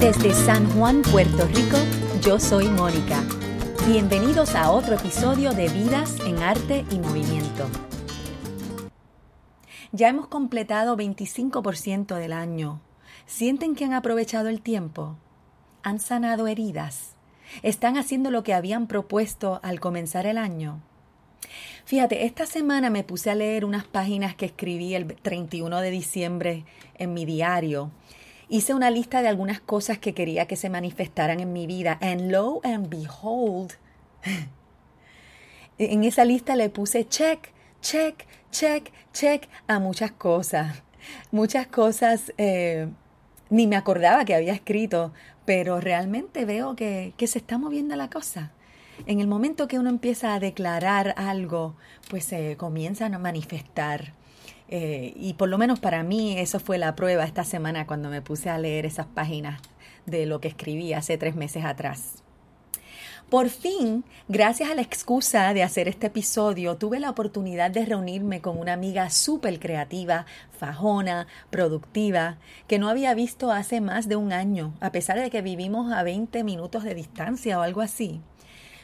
Desde San Juan, Puerto Rico, yo soy Mónica. Bienvenidos a otro episodio de Vidas en Arte y Movimiento. Ya hemos completado 25% del año. ¿Sienten que han aprovechado el tiempo? ¿Han sanado heridas? ¿Están haciendo lo que habían propuesto al comenzar el año? Fíjate, esta semana me puse a leer unas páginas que escribí el 31 de diciembre en mi diario. Hice una lista de algunas cosas que quería que se manifestaran en mi vida. And lo and behold, en esa lista le puse check, check, check, check a muchas cosas. Muchas cosas eh, ni me acordaba que había escrito, pero realmente veo que, que se está moviendo la cosa en el momento que uno empieza a declarar algo, pues se comienzan a manifestar. Eh, y por lo menos para mí eso fue la prueba esta semana cuando me puse a leer esas páginas de lo que escribí hace tres meses atrás. Por fin, gracias a la excusa de hacer este episodio, tuve la oportunidad de reunirme con una amiga súper creativa, fajona, productiva, que no había visto hace más de un año, a pesar de que vivimos a 20 minutos de distancia o algo así.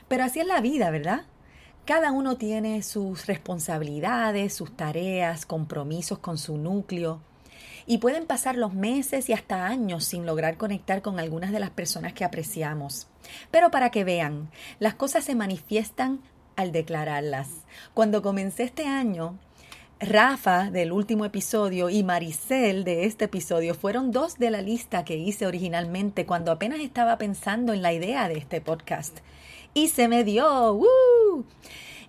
Pero así es la vida, ¿verdad? Cada uno tiene sus responsabilidades, sus tareas, compromisos con su núcleo. Y pueden pasar los meses y hasta años sin lograr conectar con algunas de las personas que apreciamos. Pero para que vean, las cosas se manifiestan al declararlas. Cuando comencé este año, Rafa del último episodio y Maricel de este episodio fueron dos de la lista que hice originalmente cuando apenas estaba pensando en la idea de este podcast y se me dio.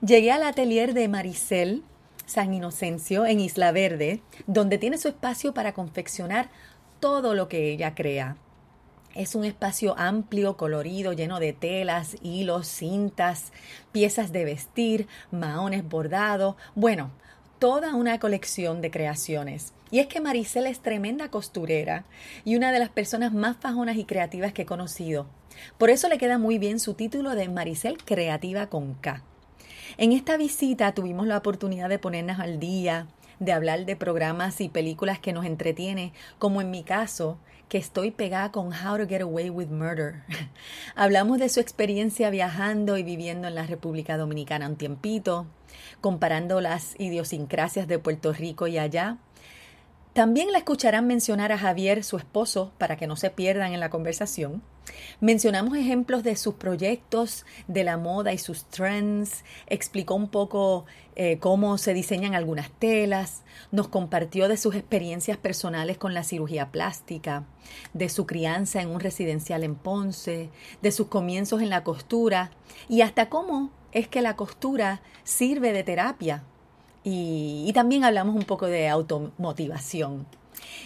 Llegué al atelier de Maricel San Inocencio en Isla Verde, donde tiene su espacio para confeccionar todo lo que ella crea. Es un espacio amplio, colorido, lleno de telas, hilos, cintas, piezas de vestir, maones bordados, bueno, toda una colección de creaciones. Y es que Maricel es tremenda costurera y una de las personas más fajonas y creativas que he conocido. Por eso le queda muy bien su título de Maricel Creativa con K. En esta visita tuvimos la oportunidad de ponernos al día, de hablar de programas y películas que nos entretiene, como en mi caso, que estoy pegada con How to Get Away with Murder. Hablamos de su experiencia viajando y viviendo en la República Dominicana un tiempito, comparando las idiosincrasias de Puerto Rico y allá, también la escucharán mencionar a Javier, su esposo, para que no se pierdan en la conversación. Mencionamos ejemplos de sus proyectos, de la moda y sus trends, explicó un poco eh, cómo se diseñan algunas telas, nos compartió de sus experiencias personales con la cirugía plástica, de su crianza en un residencial en Ponce, de sus comienzos en la costura y hasta cómo es que la costura sirve de terapia y, también hablamos un poco de automotivación.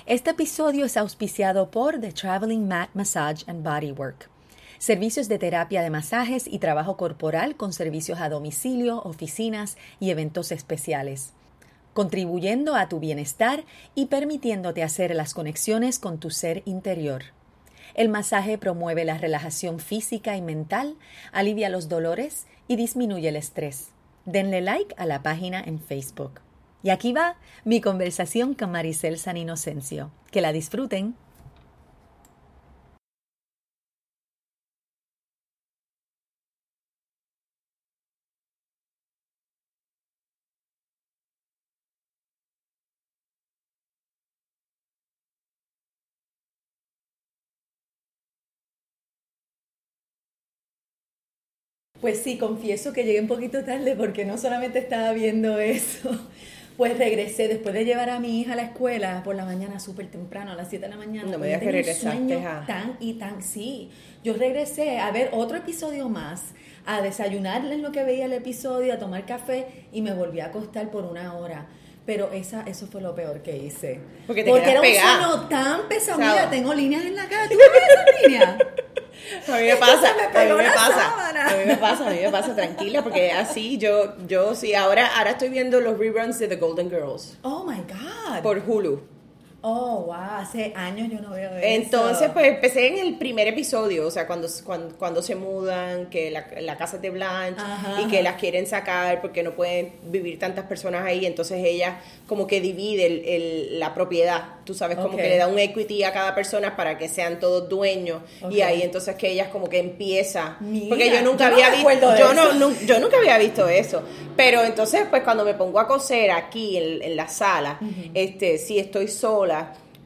Este episodio es auspiciado por The Traveling Mat Massage and Bodywork. Servicios de terapia de masajes y trabajo corporal con servicios a domicilio, oficinas y eventos especiales, contribuyendo a tu bienestar y permitiéndote hacer las conexiones con tu ser interior. El masaje promueve la relajación física y mental, alivia los dolores y disminuye el estrés denle like a la página en Facebook. Y aquí va mi conversación con Maricel San Inocencio. Que la disfruten. Pues sí, confieso que llegué un poquito tarde porque no solamente estaba viendo eso, pues regresé después de llevar a mi hija a la escuela por la mañana súper temprano, a las 7 de la mañana. No me digas que regresaste a... Tan y tan, sí. Yo regresé a ver otro episodio más, a desayunarle en lo que veía el episodio, a tomar café y me volví a acostar por una hora. Pero esa, eso fue lo peor que hice. Porque te Porque era un sueño tan pesado. Mira, tengo líneas en la cara. ¿Tú ves esas líneas? A mí me pasa, me a mí me pasa, sábana. a mí me pasa, a mí me pasa, tranquila, porque así yo, yo sí, ahora, ahora estoy viendo los reruns de The Golden Girls Oh my God. por Hulu. Oh, wow, hace años yo no veo eso. Entonces, pues empecé en el primer episodio, o sea, cuando, cuando, cuando se mudan, que la, la casa es de Blanche Ajá, y que las quieren sacar porque no pueden vivir tantas personas ahí, entonces ella como que divide el- el- la propiedad, tú sabes, como que le da un equity a cada persona para que sean todos dueños y ahí entonces que ella como que empieza, Mira, porque yo nunca yo había visto, yo, no, yo nunca había visto eso, pero entonces pues cuando me pongo a coser aquí en, en la sala, este, si estoy sola,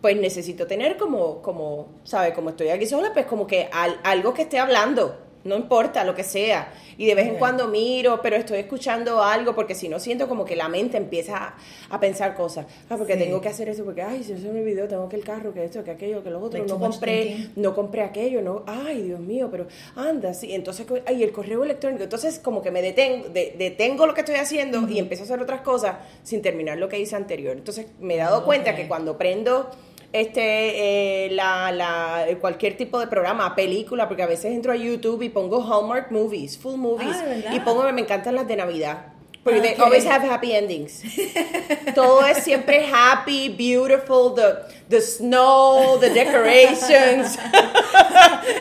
pues necesito tener como, como, ¿sabes? Como estoy aquí sola, pues como que al- algo que esté hablando, no importa lo que sea. Y de vez en cuando miro, pero estoy escuchando algo, porque si no siento como que la mente empieza a, a pensar cosas. Ah, porque Sí. tengo que hacer eso, porque, ay, se me olvidó, tengo que el carro, que esto, que aquello, que lo otro, no compré, no compré aquello, no, ay, Dios mío, pero anda, sí, entonces, ay, el correo electrónico, entonces como que me detengo, de- detengo lo que estoy haciendo y empiezo a hacer otras cosas sin terminar lo que hice anterior. Entonces me he dado cuenta Ok. que cuando prendo este eh, la, la cualquier tipo de programa, película, porque a veces entro a YouTube y pongo Hallmark movies, full movies, Ah, y pongo me encantan las de Navidad. Porque they always have happy endings. Todo es siempre happy, beautiful, the, the snow, the decorations.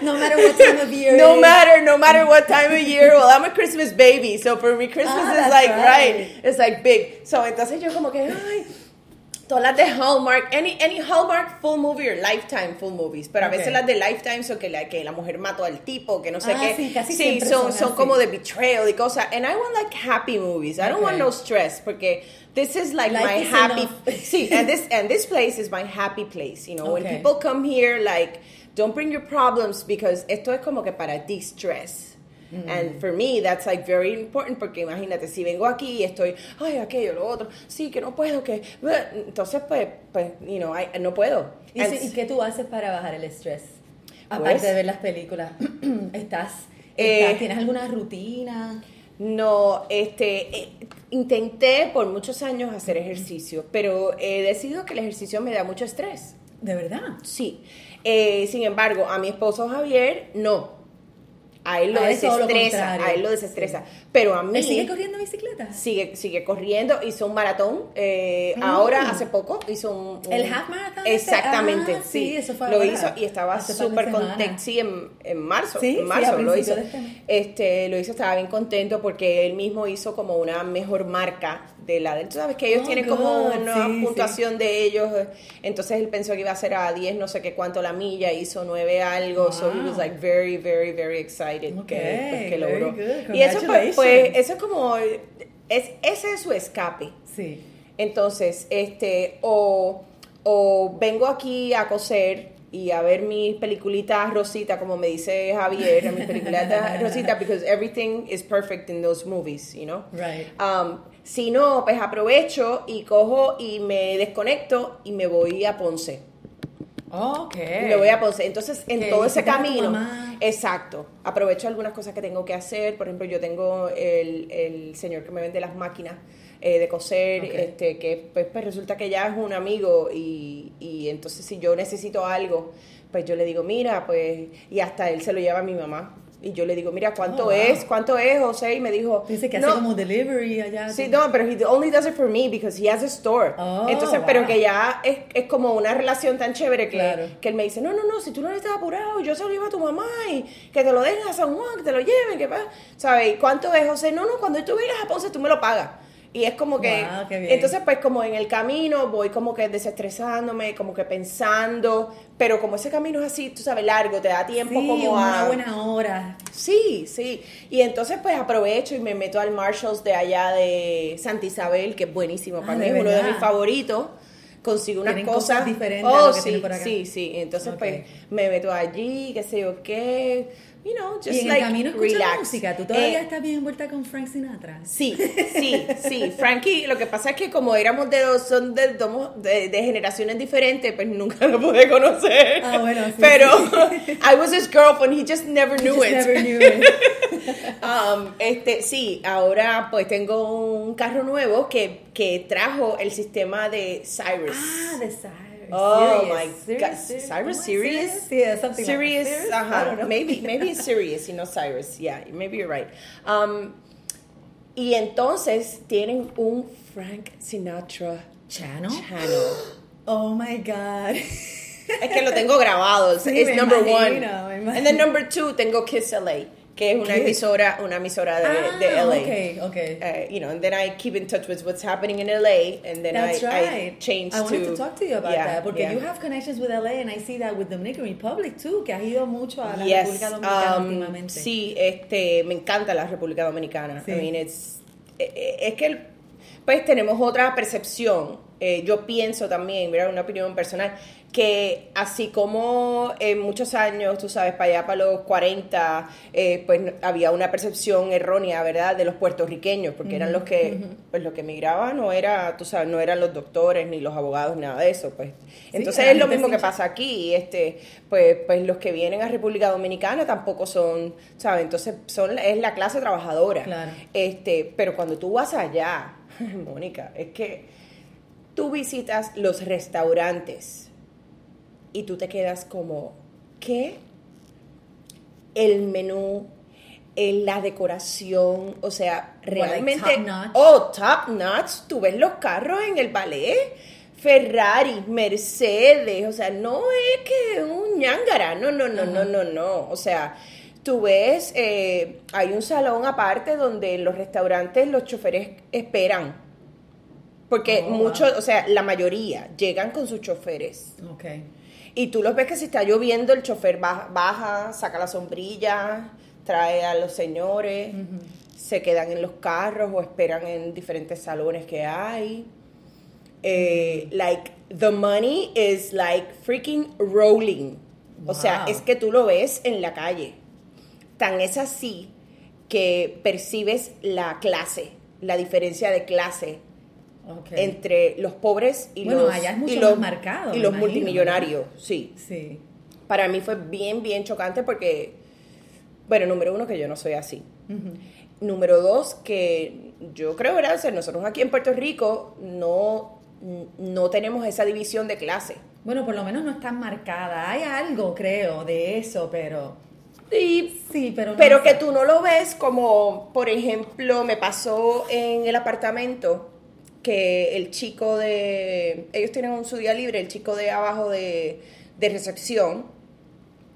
No matter what time of year. no matter, no matter what time of year. Well, I'm a Christmas baby, so for me Christmas Ah, is like right. right. It's like big. So entonces yo como que ay, todas las de Hallmark, any any Hallmark full movie or Lifetime full movies, pero a veces las de Lifetime son que la que la mujer mató al tipo, que no sé Ah, qué. sí, casi son son son así. como de betrayal y cosas. And I want like happy movies. I don't want no stress porque this is like Life my is happy. See, and this and this place is my happy place. You know, when people come here, like, don't bring your problems because esto es como que para de-stress. Mm. And for me, that's like very important porque imagínate, si vengo aquí y estoy, ay, aquello, lo otro, sí, que no puedo, que. Entonces, pues, pues, you know, I, no puedo. ¿Y, And- si- ¿Y qué tú haces para bajar el estrés? Pues- Aparte de ver las películas. ¿Estás, Eh, estás- ¿Tienes alguna rutina? No, este, eh, intenté por muchos años hacer ejercicio, pero he decidido que el ejercicio me da mucho estrés. ¿De verdad? Sí. Eh, sin embargo, a mi esposo Javier, no. A él lo A desestresa, a él lo desestresa. Pero a mí ¿Él sigue corriendo bicicleta? sigue, sigue corriendo, hizo un maratón. eh, Ahora, hace poco, hizo un, un-. ¿El half marathon este? Exactamente, Ah, sí. sí, eso fue Lo ahora, hizo y estaba súper contento. Sí, en, en marzo. Sí, en marzo lo hizo. este. Este, lo hizo, estaba bien contento porque él mismo hizo como una mejor marca de la de. Tú sabes que ellos Oh, tienen como una sí, puntuación de ellos. eh, Entonces él pensó que iba a ser a 10, no sé qué cuánto la milla, hizo 9 algo. So he was like very, very, very excited que, pues, que very logró. good. Y eso pues, pues, eso es como, es, ese es su escape. Sí. Entonces, este, o, o vengo aquí a coser y a ver mis peliculitas Rosita, como me dice Javier, mis peliculitas Rosita, because everything is perfect in those movies, you know? Right. Um, si no, pues aprovecho y cojo y me desconecto y me voy a Ponce. Ok. Me voy a Ponce. Entonces, en todo ese camino, exacto, aprovecho algunas cosas que tengo que hacer. Por ejemplo, yo tengo el, el señor que me vende las máquinas eh, de coser, este que pues, pues resulta que ya es un amigo y, y entonces si yo necesito algo, pues yo le digo, mira, pues, y hasta él se lo lleva a mi mamá. Y yo le digo, mira, ¿cuánto Oh, wow. es? ¿Cuánto es, José? Y me dijo, Dice que "No, hace como delivery allá. Sí, no, pero he only does it for me because he has a store. Oh, Entonces, pero que ya es, es como una relación tan chévere que, Claro. que él me dice, no, no, no, si tú no estás apurado, yo se lo llevo a tu mamá y que te lo den a San Juan, que te lo lleven, que va. ¿Sabes? ¿Y ¿Cuánto es, José? No, no, cuando tú vienes a Ponce tú me lo pagas. Y es como que, Wow, entonces pues como en el camino voy como que desestresándome, como que pensando, pero como ese camino es así, tú sabes, largo, te da tiempo Sí, como una a... buena hora. Sí, sí. Y entonces pues aprovecho y me meto al Marshalls de allá de Santa Isabel, que es buenísimo para Ah, mí, ¿de es uno de mis favoritos. Consigo unas cosas, cosas diferentes a Oh, lo que sí, tienen por acá. sí, sí. Entonces pues me meto allí, qué sé yo qué, you know, just y en like el camino relax. música. ¿Tú todavía Eh, estás bien envuelta con Frank Sinatra? Sí, sí, sí. Frankie, lo que pasa es que como éramos de dos, son de, de, de generaciones diferentes, pues nunca lo pude conocer. Ah, bueno, sí, Pero sí. I was his girlfriend, he just never knew Just it. never knew it. Um, este, sí, ahora pues tengo un carro nuevo que, que trajo el sistema de Cyrus. ah, de Cyrus. Oh my God. Cyrus. Sí, es something like I ajá, don't know. maybe, maybe it's Sirius y no Cyrus, yeah, maybe you're right. Um, y entonces tienen un Frank Sinatra channel. Oh my God. Es que lo tengo grabado. Sí, me number imagino, one. And then number two, tengo Kiss LA, que es una emisora, una emisora de, ah, de LA. Okay, okay. Uh, you know, and then I keep in touch with what's happening in LA, and then That's I, right. I change I wanted to, to talk to you about Yeah, that porque yeah. you have connections with LA and I see that with Dominican Republic too, que has ido mucho a la Yes, República Dominicana um, últimamente. sí, este, me encanta la República Dominicana. Sí. I mean, it's, eh, eh, es que, el- pues, tenemos otra percepción. Eh, yo pienso también, ¿verdad? Una opinión personal, que así como en muchos años, tú sabes, para allá, para los 40, eh, pues había una percepción errónea, ¿verdad? De los puertorriqueños, porque eran los que, pues los que emigraban no era, tú sabes, no eran los doctores ni los abogados, nada de eso, pues. Entonces es lo mismo que pasa aquí, este, pues, pues los que vienen a República Dominicana tampoco son, ¿sabes? Entonces son, es la clase trabajadora. Claro. Este, pero cuando tú vas allá, Mónica, es que tú visitas los restaurantes y tú te quedas como, ¿qué? El menú, eh, la decoración, o sea, like realmente... top notch? Oh, top notch. Tú ves los carros en el ballet. Ferrari, Mercedes, o sea, no es que un ñangara, no, no, no, no, no, no, o sea, tú ves, eh, hay un salón aparte donde en los restaurantes los choferes esperan, porque Oh, muchos, wow. o sea, la mayoría llegan con sus choferes. Okay. Y tú los ves que si está lloviendo, el chofer baja, baja, saca la sombrilla, trae a los señores, se quedan en los carros o esperan en diferentes salones que hay. Eh, like, the money is like freaking rolling. O sea, es que tú lo ves en la calle. Tan es así que percibes la clase, la diferencia de clase Okay. entre los pobres y Bueno, los allá es mucho y los, más marcado, y los imagino, multimillonarios, sí. Sí. Para mí fue bien, bien chocante porque, bueno, número uno, que yo no soy así. Número dos, que yo creo, ¿verdad? O sea, nosotros aquí en Puerto Rico no, no tenemos esa división de clase. Bueno, por lo menos no está marcada. Hay algo, creo, de eso, pero Y sí, pero no Pero sé. que tú no lo ves como, por ejemplo, me pasó en el apartamento que el chico de... Ellos tienen un su día libre, el chico de abajo de, de recepción,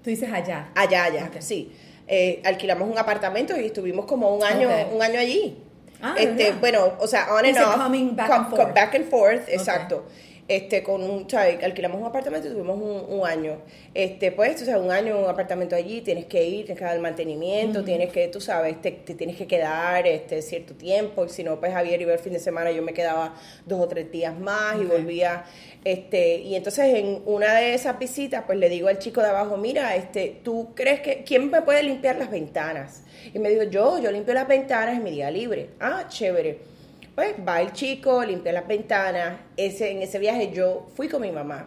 Tú dices allá. allá, allá, Ok. sí. Eh, alquilamos un apartamento y estuvimos como un año, un año allí. Ah, este, ¿verdad? bueno, o sea, on and off. coming back and forth. back and forth, exacto. Este, con un, ¿sabes? alquilamos un apartamento y tuvimos un, un año. Este, pues, o sea, un año, un apartamento allí, tienes que ir, tienes que dar el mantenimiento, tienes que, tú sabes, te, te tienes que quedar este cierto tiempo, y si no, pues Javier iba el fin de semana, yo me quedaba dos o tres días más y volvía, este, y entonces en una de esas visitas, pues le digo al chico de abajo, mira, este, ¿tú crees que, quién me puede limpiar las ventanas? Y me dijo, yo, yo limpio las ventanas en mi día libre. Ah, chévere. Pues va el chico, limpia las ventanas. Ese, en ese viaje yo fui con mi mamá.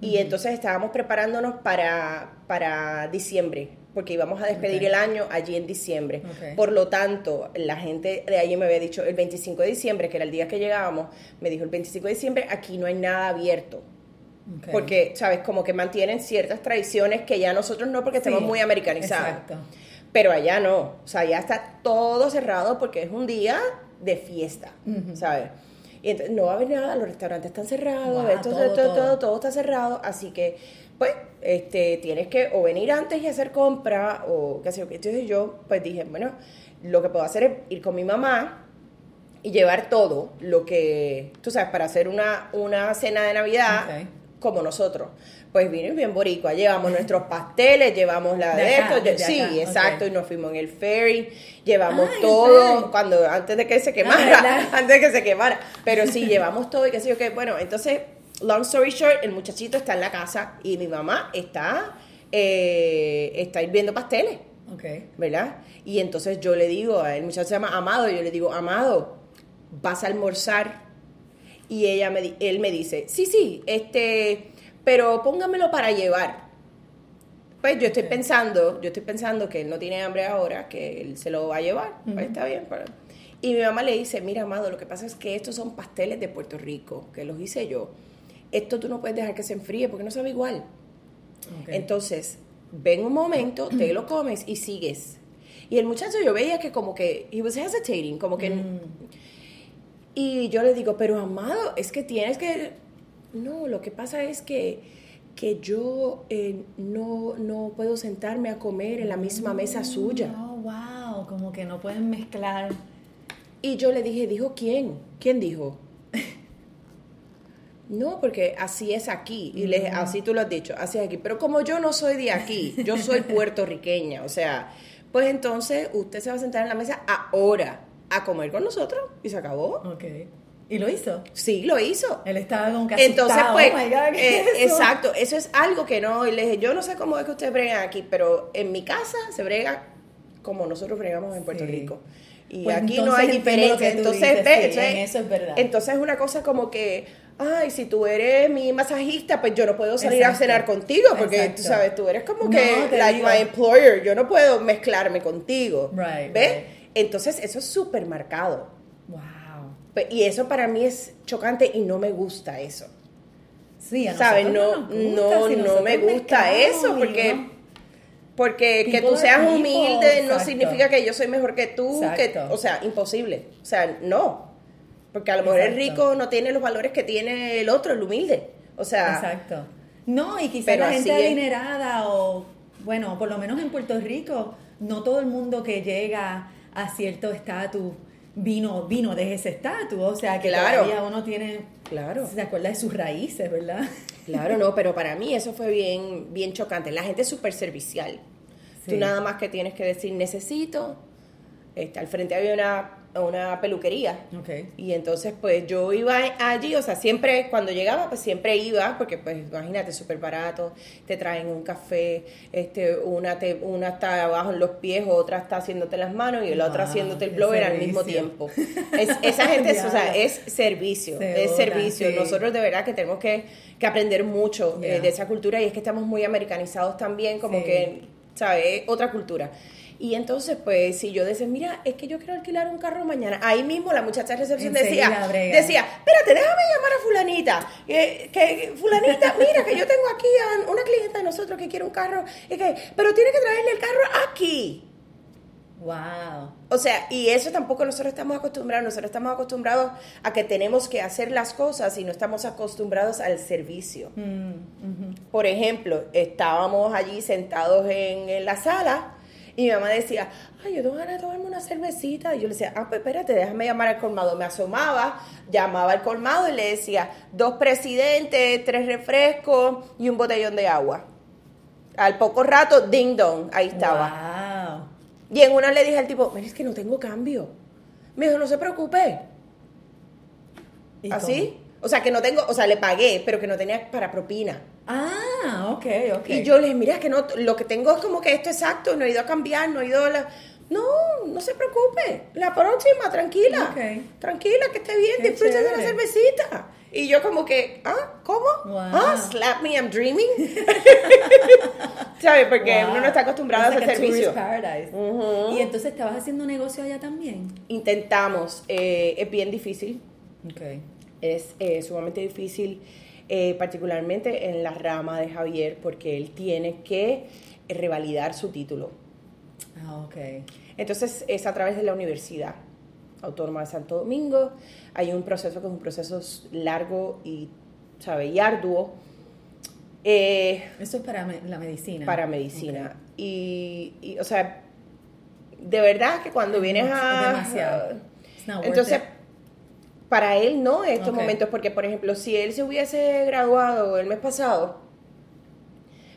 Y entonces estábamos preparándonos para, para diciembre, porque íbamos a despedir el año allí en diciembre. Por lo tanto, la gente de allí me había dicho el 25 de diciembre, que era el día que llegábamos, me dijo el 25 de diciembre, aquí no hay nada abierto. Ok. Porque, ¿sabes? Como que mantienen ciertas tradiciones que ya nosotros no, porque estamos muy americanizados. Exacto. Pero allá no. O sea, ya está todo cerrado porque es un día de fiesta, ¿sabes? Y entonces no va a haber nada, los restaurantes están cerrados, Wow, esto, todo, todo, todo, todo. todo, está cerrado, así que, pues, este, tienes que o venir antes y hacer compra, o qué sé yo. Entonces yo, pues dije, bueno, lo que puedo hacer es ir con mi mamá y llevar todo lo que, tú sabes, para hacer una, una cena de Navidad. Como nosotros. Pues vine bien boricua, llevamos nuestros pasteles, llevamos la De de, acá, esto, de- sí, acá, exacto, y nos fuimos en el ferry, llevamos todo, cuando, antes de que se Ah, quemara, antes de que se quemara, pero sí, llevamos todo y qué sé yo qué, bueno, entonces, long story short, el muchachito está en la casa y mi mamá está, eh, está hirviendo pasteles. Ok. ¿verdad? Y entonces yo le digo, el muchacho se llama Amado, yo le digo, Amado, vas a almorzar. Y ella me, él me dice, sí, sí, este, pero póngamelo para llevar. Pues yo estoy pensando, yo estoy pensando que él no tiene hambre ahora, que él se lo va a llevar. Pues está bien. pero- Y mi mamá le dice, mira, Amado, lo que pasa es que estos son pasteles de Puerto Rico, que los hice yo. Esto tú no puedes dejar que se enfríe porque no sabe igual. Entonces, ven un momento, te lo comes y sigues. Y el muchacho yo veía que como que, he was hesitating, como que... Mm. Y yo le digo, pero amado, es que tienes que... no, lo que pasa es que, que yo eh, no, no puedo sentarme a comer en la misma mesa suya. Oh, wow, como que no pueden mezclar. Y yo le dije, ¿dijo quién? ¿Quién dijo? No, porque así es aquí, y le, así tú lo has dicho, así es aquí. Pero como yo no soy de aquí, yo soy puertorriqueña, o sea, pues entonces usted se va a sentar en la mesa ahora a comer con nosotros y se acabó. Ok. ¿Y lo hizo? Sí, lo hizo. Él estaba con casi Entonces, pues, oh eh, exacto, eso es algo que no, y le dije, yo no sé cómo es que ustedes bregan aquí, pero en mi casa se brega como nosotros bregamos en Puerto Rico. Y pues aquí no hay diferencia. Entonces, eso es verdad. Entonces es una cosa como que, ay, si tú eres mi masajista, pues yo no puedo salir a cenar contigo, porque tú sabes, tú eres como que, like my employer, yo no puedo mezclarme contigo. ¿Ves? Entonces eso es súper marcado. Wow. Y eso para mí es chocante y no me gusta eso. Sí, a ¿sabes? No, no, no, me gusta eso, porque porque que tú seas humilde no significa que yo soy mejor que tú, que, o sea, imposible. O sea, no. Porque a lo mejor el rico no tiene los valores que tiene el otro, el humilde. O sea. Exacto. No, y quizás la gente adinerada o, bueno, por lo menos en Puerto Rico, no todo el mundo que llega a cierto estatus vino, vino de ese estatus. O sea, que claro. todavía uno tiene. Claro. Se acuerda de sus raíces, ¿verdad? Claro, no, pero para mí eso fue bien, bien chocante. La gente es súper servicial. Tú nada más que tienes que decir necesito. Este, al frente había una una peluquería. Okay. Y entonces, pues yo iba allí, o sea, siempre, cuando llegaba, pues siempre iba, porque pues imagínate, súper barato, te traen un café, este, una, te, una está abajo en los pies, otra está haciéndote las manos y la otra haciéndote el blower al mismo tiempo. Es, esa gente, es, o sea, es servicio, es servicio. Nosotros de verdad que tenemos que, que aprender mucho eh, de esa cultura y es que estamos muy americanizados también, como que, ¿sabes? Otra cultura. Y entonces, pues, si yo decía, mira, es que yo quiero alquilar un carro mañana, ahí mismo la muchacha de recepción decía, decía, espérate, déjame llamar a fulanita, que, fulanita, mira, que yo tengo aquí a una clienta de nosotros que quiere un carro, y que, pero tiene que traerle el carro aquí. Wow. O sea, y eso tampoco nosotros estamos acostumbrados, nosotros estamos acostumbrados a que tenemos que hacer las cosas y no estamos acostumbrados al servicio. Mm, Por ejemplo, estábamos allí sentados en, en la sala y mi mamá decía, ay, yo tengo ganas de tomarme una cervecita. Y yo le decía, ah, pues espérate, déjame llamar al colmado. Me asomaba, llamaba al colmado y le decía, dos presidentes, tres refrescos y un botellón de agua. Al poco rato, ding dong, ahí estaba. Y en una le dije al tipo, mira, es que no tengo cambio. Me dijo, no se preocupe. ¿Así? O sea, que no tengo, o sea, le pagué, pero que no tenía para propina. Ah, ok, ok. Y yo le dije, mira, que no, lo que tengo es como que esto exacto, no he ido a cambiar, no he ido a la... No, no se preocupe. La próxima, tranquila. Tranquila, que esté bien, disfrute de la cervecita. Y yo como que, ¿ah? ¿Cómo? ¿Ah? Slap me, I'm dreaming. ¿Sabes? Porque uno no está acostumbrado a hacer servicio. Paradise. ¿Y entonces estabas haciendo negocio allá también? Intentamos. Eh, es bien difícil. Okay. Es eh, sumamente difícil eh, particularmente en la rama de Javier, porque él tiene que revalidar su título. Ah, ok. Entonces es a través de la Universidad Autónoma de Santo Domingo. Hay un proceso que es un proceso largo y, ¿sabe? y arduo. Eh, Eso es para la medicina. Para medicina. Y, o sea, de verdad que cuando vienes a... Demasiado. Entonces, para él no en estos momentos, porque por ejemplo, si él se hubiese graduado el mes pasado,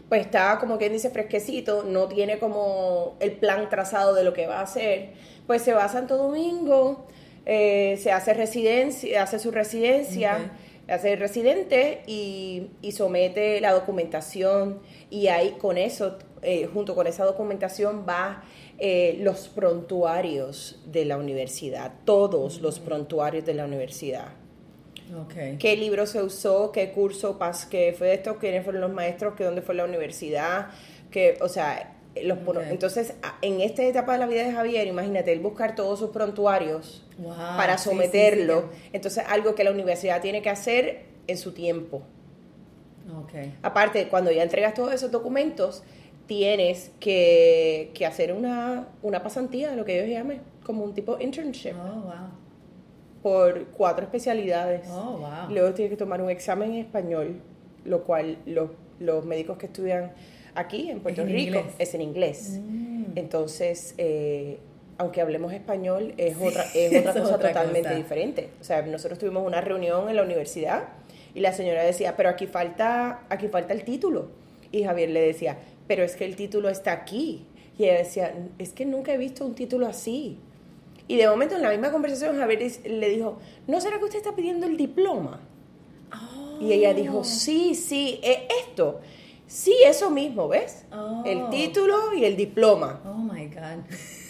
pues está como quien dice fresquecito, no tiene como el plan trazado de lo que va a hacer, pues se va a Santo Domingo, eh, se hace residencia, hace su residencia, hace residente y, y, somete la documentación. Y ahí con eso, eh, junto con esa documentación va eh, los prontuarios de la universidad, todos los prontuarios de la universidad. Okay. ¿Qué libro se usó? ¿Qué curso? ¿Qué fue esto? ¿Quiénes fueron los maestros? ¿Qué dónde fue la universidad? Que, o sea, los, entonces, en esta etapa de la vida de Javier, imagínate, él buscar todos sus prontuarios para someterlo. entonces, algo que la universidad tiene que hacer en su tiempo. Okay. Aparte, cuando ya entregas todos esos documentos, tienes que, hacer una, pasantía, lo que ellos llaman, como un tipo internship. Oh, wow. por cuatro especialidades. Oh, wow. Luego tienes que tomar un examen en español, lo cual los, los médicos que estudian aquí en Puerto Rico es en inglés. Mm. Entonces, eh, aunque hablemos español, es otra, es otra cosa otra totalmente cosa. diferente. O sea, nosotros tuvimos una reunión en la universidad y la señora decía, pero aquí falta, aquí falta el título. Y Javier le decía, pero es que el título está aquí. Y ella decía, es que nunca he visto un título así. Y de momento en la misma conversación Javier le dijo, ¿no será que usted está pidiendo el diploma? Y ella dijo, sí, sí, es esto. Sí, eso mismo, ¿ves? Oh. El título y el diploma. Oh my God.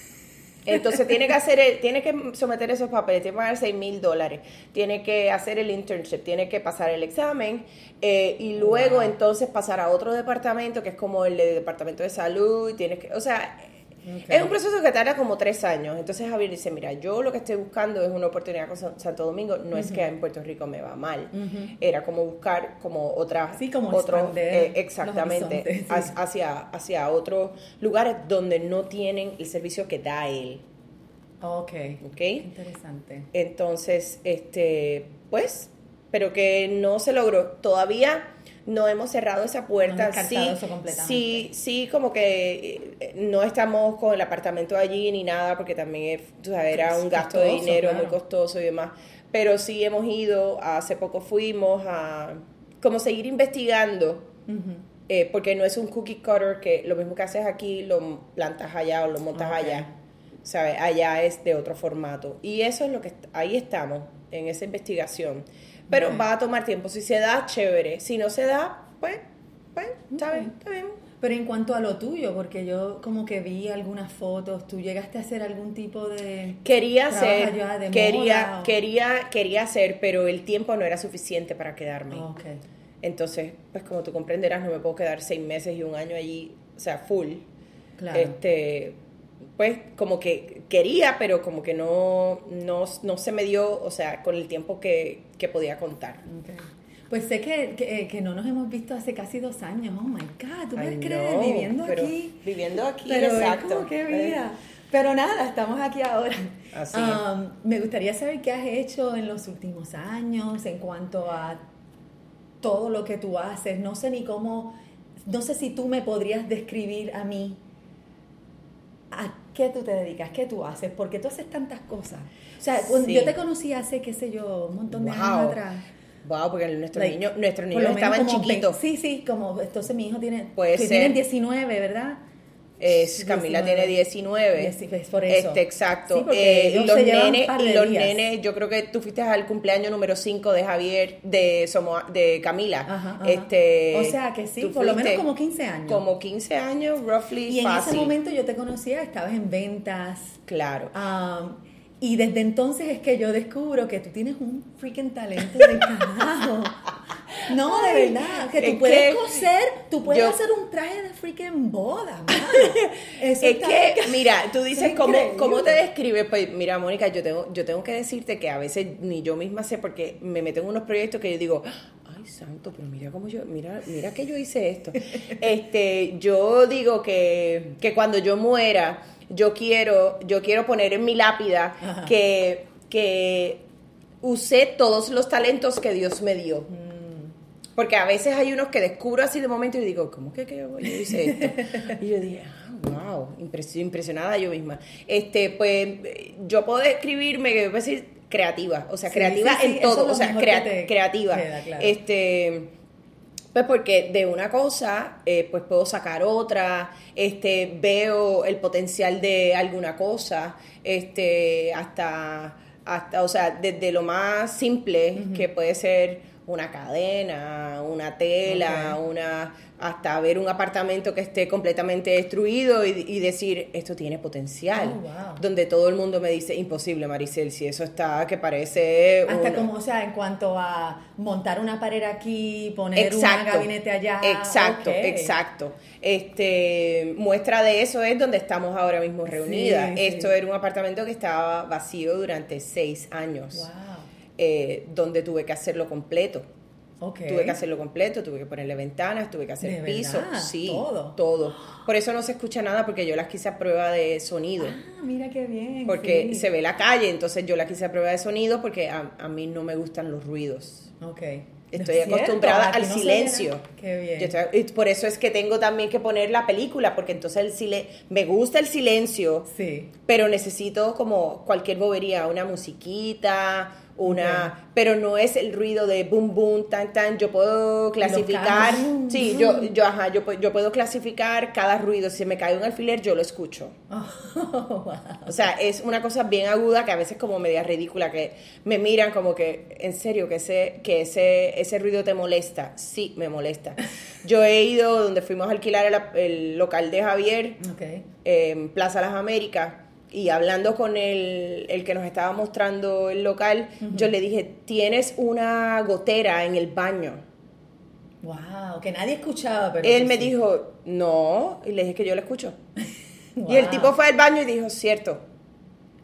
Entonces tiene que hacer, el- tiene que someter esos papeles, tiene que pagar 6 mil dólares, tiene que hacer el internship, tiene que pasar el examen eh, y luego Wow. entonces pasar a otro departamento que es como el de departamento de salud, tienes que, o sea, Es un proceso que tarda como tres años. Entonces Javier dice, mira, yo lo que estoy buscando es una oportunidad con San- Santo Domingo, no es que en Puerto Rico me va mal, era como buscar como otra, Sí, como otro, expander eh, exactamente, sí. hacia, hacia otros lugares donde no tienen el servicio que da él. Ok. ¿Ok? Interesante. Entonces, este, pues, pero que no se logró. Todavía no hemos cerrado esa puerta. No sí, eso completamente. sí, sí, como que eh, no estamos con el apartamento allí ni nada, porque también es, tú sabes, era un gasto de dinero claro. muy costoso y demás. Pero sí hemos ido, hace poco fuimos a como seguir investigando. Eh, porque no es un cookie cutter que lo mismo que haces aquí lo plantas allá o lo montas allá. ¿Sabes? Allá es de otro formato. Y eso es lo que ahí estamos, en esa investigación. Pero va a tomar tiempo. Si se da, chévere. Si no se da, pues, pues, está bien, está bien. Pero en cuanto a lo tuyo, porque yo como que vi algunas fotos, ¿tú llegaste a hacer algún tipo de... Quería hacer, de quería, moda quería, quería hacer, pero el tiempo no era suficiente para quedarme. Entonces, pues como tú comprenderás, no me puedo quedar seis meses y un año allí, o sea, full. Claro. Este, pues como que quería, pero como que no, no, no se me dio, o sea, con el tiempo que, que podía contar. Pues sé que, que, que no nos hemos visto hace casi dos años. Oh my God, tú creer, no, viviendo pero aquí. Viviendo aquí, Pero es exacto. como qué vida. Pero nada, estamos aquí ahora. Así Um, me gustaría saber qué has hecho en los últimos años en cuanto a todo lo que tú haces. No sé ni cómo, no sé si tú me podrías describir a mí qué tú te dedicas, qué tú haces, porque tú haces tantas cosas. O sea, Sí. yo te conocí hace, qué sé yo, un montón de Wow. años atrás. Wow, porque nuestros Like, niños, nuestros por niños estaban chiquitos. Sí, sí, como entonces mi hijo tiene, Puede que ser. tienen 19, ¿verdad? Es, Camila 19. tiene 19. Dieci- pues, por eso. Este, exacto. Sí, porque Eh, y los nenes, y de los nenes, yo creo que tú fuiste al cumpleaños número 5 de Javier, de Somoa, de Camila. Ajá, ajá. Este, o sea que sí, por lo menos como 15 años. Como 15 años, roughly, y en fácil. ese momento yo te conocía, estabas en ventas. Claro. um, y desde entonces es que yo descubro que tú tienes un freaking talento del carajo. No, de verdad, que tú puedes que coser, tú puedes yo- hacer un traje de freaking boda, mano. Eso Es que, mira, tú dices, es ¿cómo. ¿cómo te describes? Pues mira, Mónica, yo tengo, yo tengo que decirte que a veces ni yo misma sé porque me meto en unos proyectos que yo digo, ay, santo, pero mira cómo yo, mira, mira que yo hice esto. este, yo digo que, que cuando yo muera, yo quiero, yo quiero poner en mi lápida Ajá. que, que usé todos los talentos que Dios me dio. Mm. Porque a veces hay unos que descubro así de momento y digo, ¿cómo que, que yo hice esto? y yo dije, ah, wow, impres- impresionada yo misma. Este, pues yo puedo describirme, que voy a decir creativa, o sea, Sí, creativa sí, en todo, o sea, crea- que creativa. queda, claro. Este, pues porque de una cosa, eh, pues puedo sacar otra, este, veo el potencial de alguna cosa, este, hasta, hasta, o sea, desde lo más simple, que puede ser una cadena, una tela, una hasta ver un apartamento que esté completamente destruido y, y decir, esto tiene potencial. Oh, wow. Donde todo el mundo me dice, imposible, Maricel, si eso está que parece... Hasta una- como, o sea, en cuanto a montar una pared aquí, poner un gabinete allá. Exacto, exacto. Este, muestra de eso es donde estamos ahora mismo reunidas. Sí, sí. Esto era un apartamento que estaba vacío durante seis años, Wow. Eh, donde tuve que hacerlo completo. Tuve que hacerlo completo, tuve que ponerle ventanas, tuve que hacer ¿De piso. Sí, Todo. todo. Por eso no se escucha nada porque yo las quise a prueba de sonido. Ah, mira qué bien. Porque sí. se ve la calle, entonces yo la quise a prueba de sonido porque a, a mí no me gustan los ruidos. Ok. Estoy acostumbrada al no silencio. Qué bien. Yo estoy- y por eso es que tengo también que poner la película, porque entonces el me gusta el silencio, Sí. pero necesito como cualquier bobería, una musiquita, una, pero no es el ruido de boom boom tan tan. Yo puedo clasificar, sí, yo yo ajá, yo, yo puedo clasificar cada ruido. Si me cae un alfiler, yo lo escucho. Oh, wow. O sea, es una cosa bien aguda que a veces como media ridícula, que me miran como que, en serio, que ese, que ese, ese ruido te molesta. Sí, me molesta. Yo he ido donde fuimos a alquilar el, el local de Javier, Ok. en Plaza Las Américas, y hablando con el, el que nos estaba mostrando el local, yo le dije, tienes una gotera en el baño. Wow, que nadie escuchaba, pero. Él me sí. dijo, no, y le dije que yo lo escucho. Wow. Y el tipo fue al baño y dijo, cierto.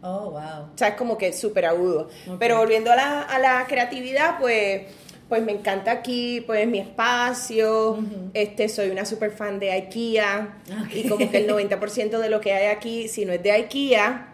Oh, wow. O sea, es como que súper agudo. Pero volviendo a la, a la creatividad, pues, pues me encanta aquí, pues mi espacio. este, soy una super fan de IKEA. Y como que el 90% de lo que hay aquí, si no es de IKEA,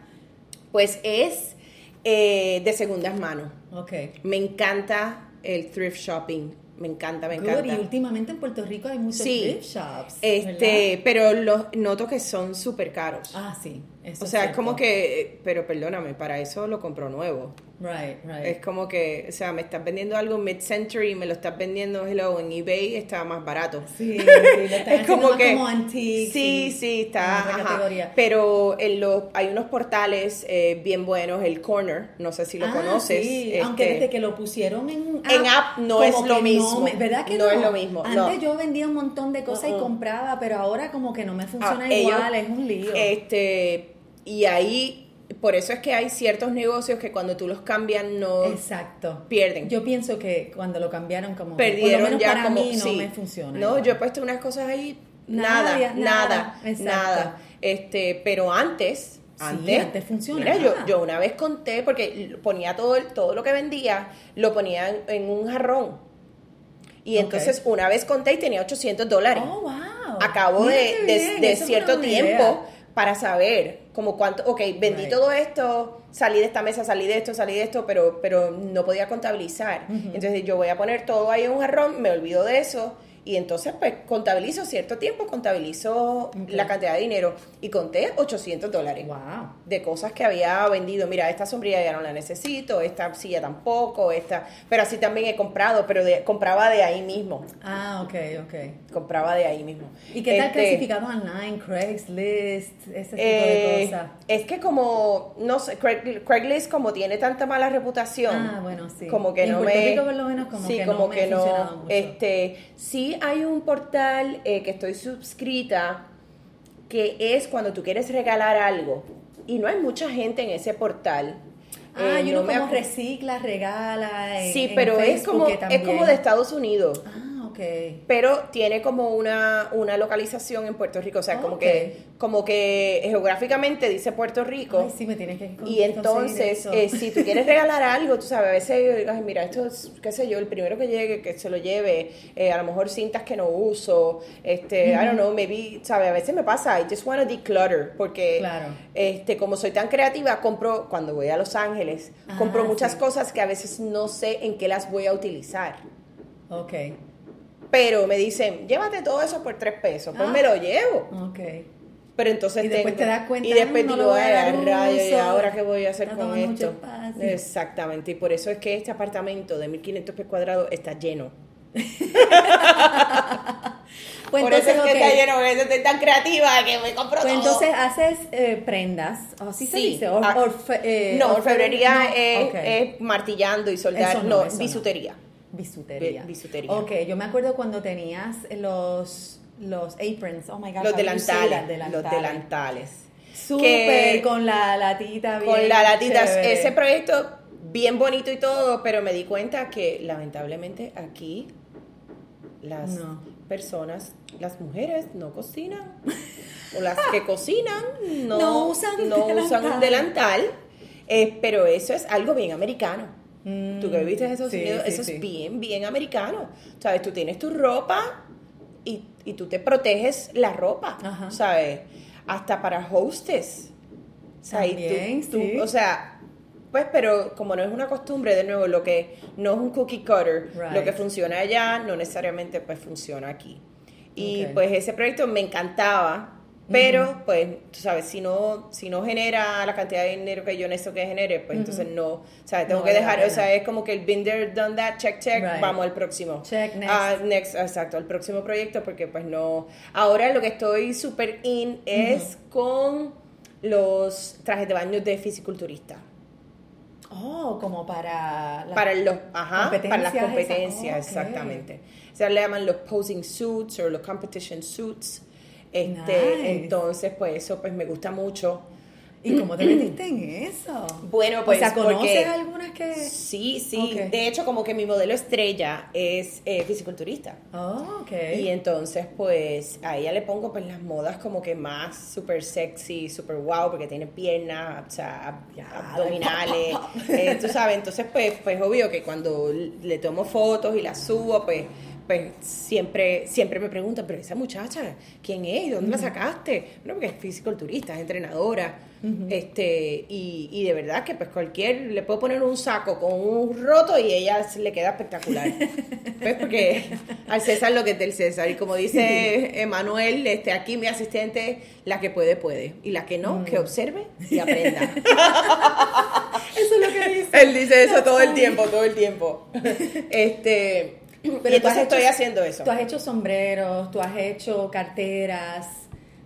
pues es eh, de segundas manos. Ok. Me encanta el thrift shopping. Me encanta, me Good, encanta. Y últimamente en Puerto Rico hay muchos Sí. thrift shops. Este, ¿verdad? pero los noto que son súper caros. Ah, sí. eso o sea, es cierto. como que, pero perdóname, para eso lo compro nuevo. Right, right. Es como que, o sea, me estás vendiendo algo mid-century, me lo estás vendiendo, hello, en eBay está más barato. Sí, sí, es como que como antique, sí, sí, está, ajá. categoría. pero en los, hay unos portales eh, bien buenos, el Corner, no sé si lo Ah, conoces. sí, este, aunque desde que lo pusieron en app, En app no es lo mismo. me- ¿Verdad que No no? es lo mismo, Antes no. yo vendía un montón de cosas y Uh-uh. compraba, pero ahora como que no me funciona Ah, ellos, igual, es un lío. Este, y ahí, por eso es que hay ciertos negocios que cuando tú los cambian no Exacto. pierden. Yo pienso que cuando lo cambiaron como perdieron por lo menos ya para como mí no sí. me funciona. No, igual. yo he puesto unas cosas ahí Nada, nada, nada, nada, exacto. nada. Este, pero antes Sí, antes, antes funcionaba. Mira, yo, yo una vez conté porque ponía todo el- todo lo que vendía lo ponía en, en un jarrón. Y entonces una vez conté y tenía 800 dólares. Oh, wow. Acabo Mira de, de- cierto tiempo idea. para saber como cuánto, ok, vendí Right. todo esto, salí de esta mesa, salí de esto, salí de esto, pero, pero no podía contabilizar. Entonces yo voy a poner todo ahí en un jarrón, me olvido de eso. Y entonces, pues, contabilizo cierto tiempo, contabilizo la cantidad de dinero. Y conté 800 dólares Wow. de cosas que había vendido. Mira, esta sombrilla ya no la necesito, esta silla tampoco, esta... Pero así también he comprado, pero de- compraba de ahí mismo. Ah, ok, ok. Compraba de ahí mismo. ¿Y qué tal Este, clasificado online, Craigslist, ese tipo Eh, de cosas? es que como, no sé, Craig- Craigslist como tiene tanta mala reputación. Ah, bueno, sí. Como que En no Puerto me... Rico, por lo menos, como sí, que no como me que ha no. funcionado mucho. Este, sí hay un portal eh, que estoy suscrita que es cuando tú quieres regalar algo y no hay mucha gente en ese portal. Ah, Eh, y no uno me como recicla, regala. en- Sí, en pero es como, es como de Estados Unidos. Ah, ok. pero tiene como una, una localización en Puerto Rico, o sea, como que como que geográficamente dice Puerto Rico. Ay, sí, me tienes que Y entonces, eh, si tú quieres regalar algo, tú sabes, a veces, ay, mira, esto es, qué sé yo, el primero que llegue, que se lo lleve, eh, a lo mejor cintas que no uso, este, I don't know, maybe, ¿sabes? A veces me pasa, I just want to declutter, porque, Claro. este, como soy tan creativa, compro, cuando voy a Los Ángeles, Ah, compro muchas sí. cosas que a veces no sé en qué las voy a utilizar. Ok, Pero me dicen, llévate todo eso por tres pesos, pues Ah. me lo llevo. ok. Pero entonces Y después tengo- te das cuenta, y después "Ah, no digo, lo voy a "Ay, rayos, ¿y ahora qué voy a hacer con esto? espacio". Exactamente, y por eso es que este apartamento de 1500 pies cuadrados está lleno. Pues por entonces, eso es que está lleno, estoy tan creativa que me compro Pues todo. entonces haces eh, prendas, así se Sí. dice, Or- Ah, orfe- eh, no, orfe- orfebrería no, es, martillando y soldar, no, no, no. Bisutería. Bisutería. Bi- bisutería. Ok, yo me acuerdo cuando tenías los, los aprons, oh my God. Los delantales, that, los delantales. Súper, con la latita bien con la latita. chévere. Ese proyecto bien bonito y todo, pero me di cuenta que lamentablemente aquí las No. personas, las mujeres no cocinan. O las que cocinan no, No usan no usan un delantal. delantal. eh, pero eso es algo bien americano. Tú que viviste en Estados sí, Unidos, sí, eso sí. es bien, bien americano. ¿Sabes? Tú tienes tu ropa y, y tú te proteges la ropa, Ajá. ¿sabes? Hasta para y tú- También, tú- sí. O sea, pues, pero como no es una costumbre, de nuevo, lo que no es un cookie cutter, Right. lo que funciona allá no necesariamente pues funciona aquí. Y Ok. pues ese proyecto me encantaba, pero pues, tú sabes, si no, si no genera la cantidad de dinero que yo necesito que genere, pues entonces no, ¿sabes? Tengo No que dejar, o sea, es como que el been there, done that, check, check, Right. vamos al próximo. Check, next. Ah, next, exacto, al próximo proyecto, porque pues no. Ahora lo que estoy súper in es con los trajes de baño de fisiculturista. Oh, como para... la- Para los, ajá, para las competencias. Oh, exactamente. O sea, le llaman los posing suits o los competition suits. Este, Nice. entonces, pues eso pues me gusta mucho. ¿Y cómo te metiste en eso? Bueno, pues O sea, ¿conoces porque- algunas que...? Sí, sí. Ok. De hecho, como que mi modelo estrella es eh, fisiculturista. Oh, ok. Y entonces, pues, a ella le pongo pues las modas como que más súper sexy, súper wow, porque tiene piernas, o sea, Ya, abdominales, eh, tú sabes, entonces, pues, pues obvio que cuando le tomo fotos y las subo, pues, pues siempre, siempre me preguntan, pero esa muchacha, ¿quién es? ¿De dónde la sacaste? No, porque es fisiculturista, es entrenadora, este, y, y de verdad que pues cualquier, le puedo poner un saco con un roto y ella se le queda espectacular. ¿Ves? Porque al César lo que es del César. Y como dice Emanuel, este, aquí mi asistente, la que puede, puede. Y la que no, que observe y aprenda. Eso es lo que dice. Él dice eso todo el tiempo, todo el tiempo. Este, Pero entonces hecho- estoy haciendo eso. Tú has hecho sombreros, tú has hecho carteras,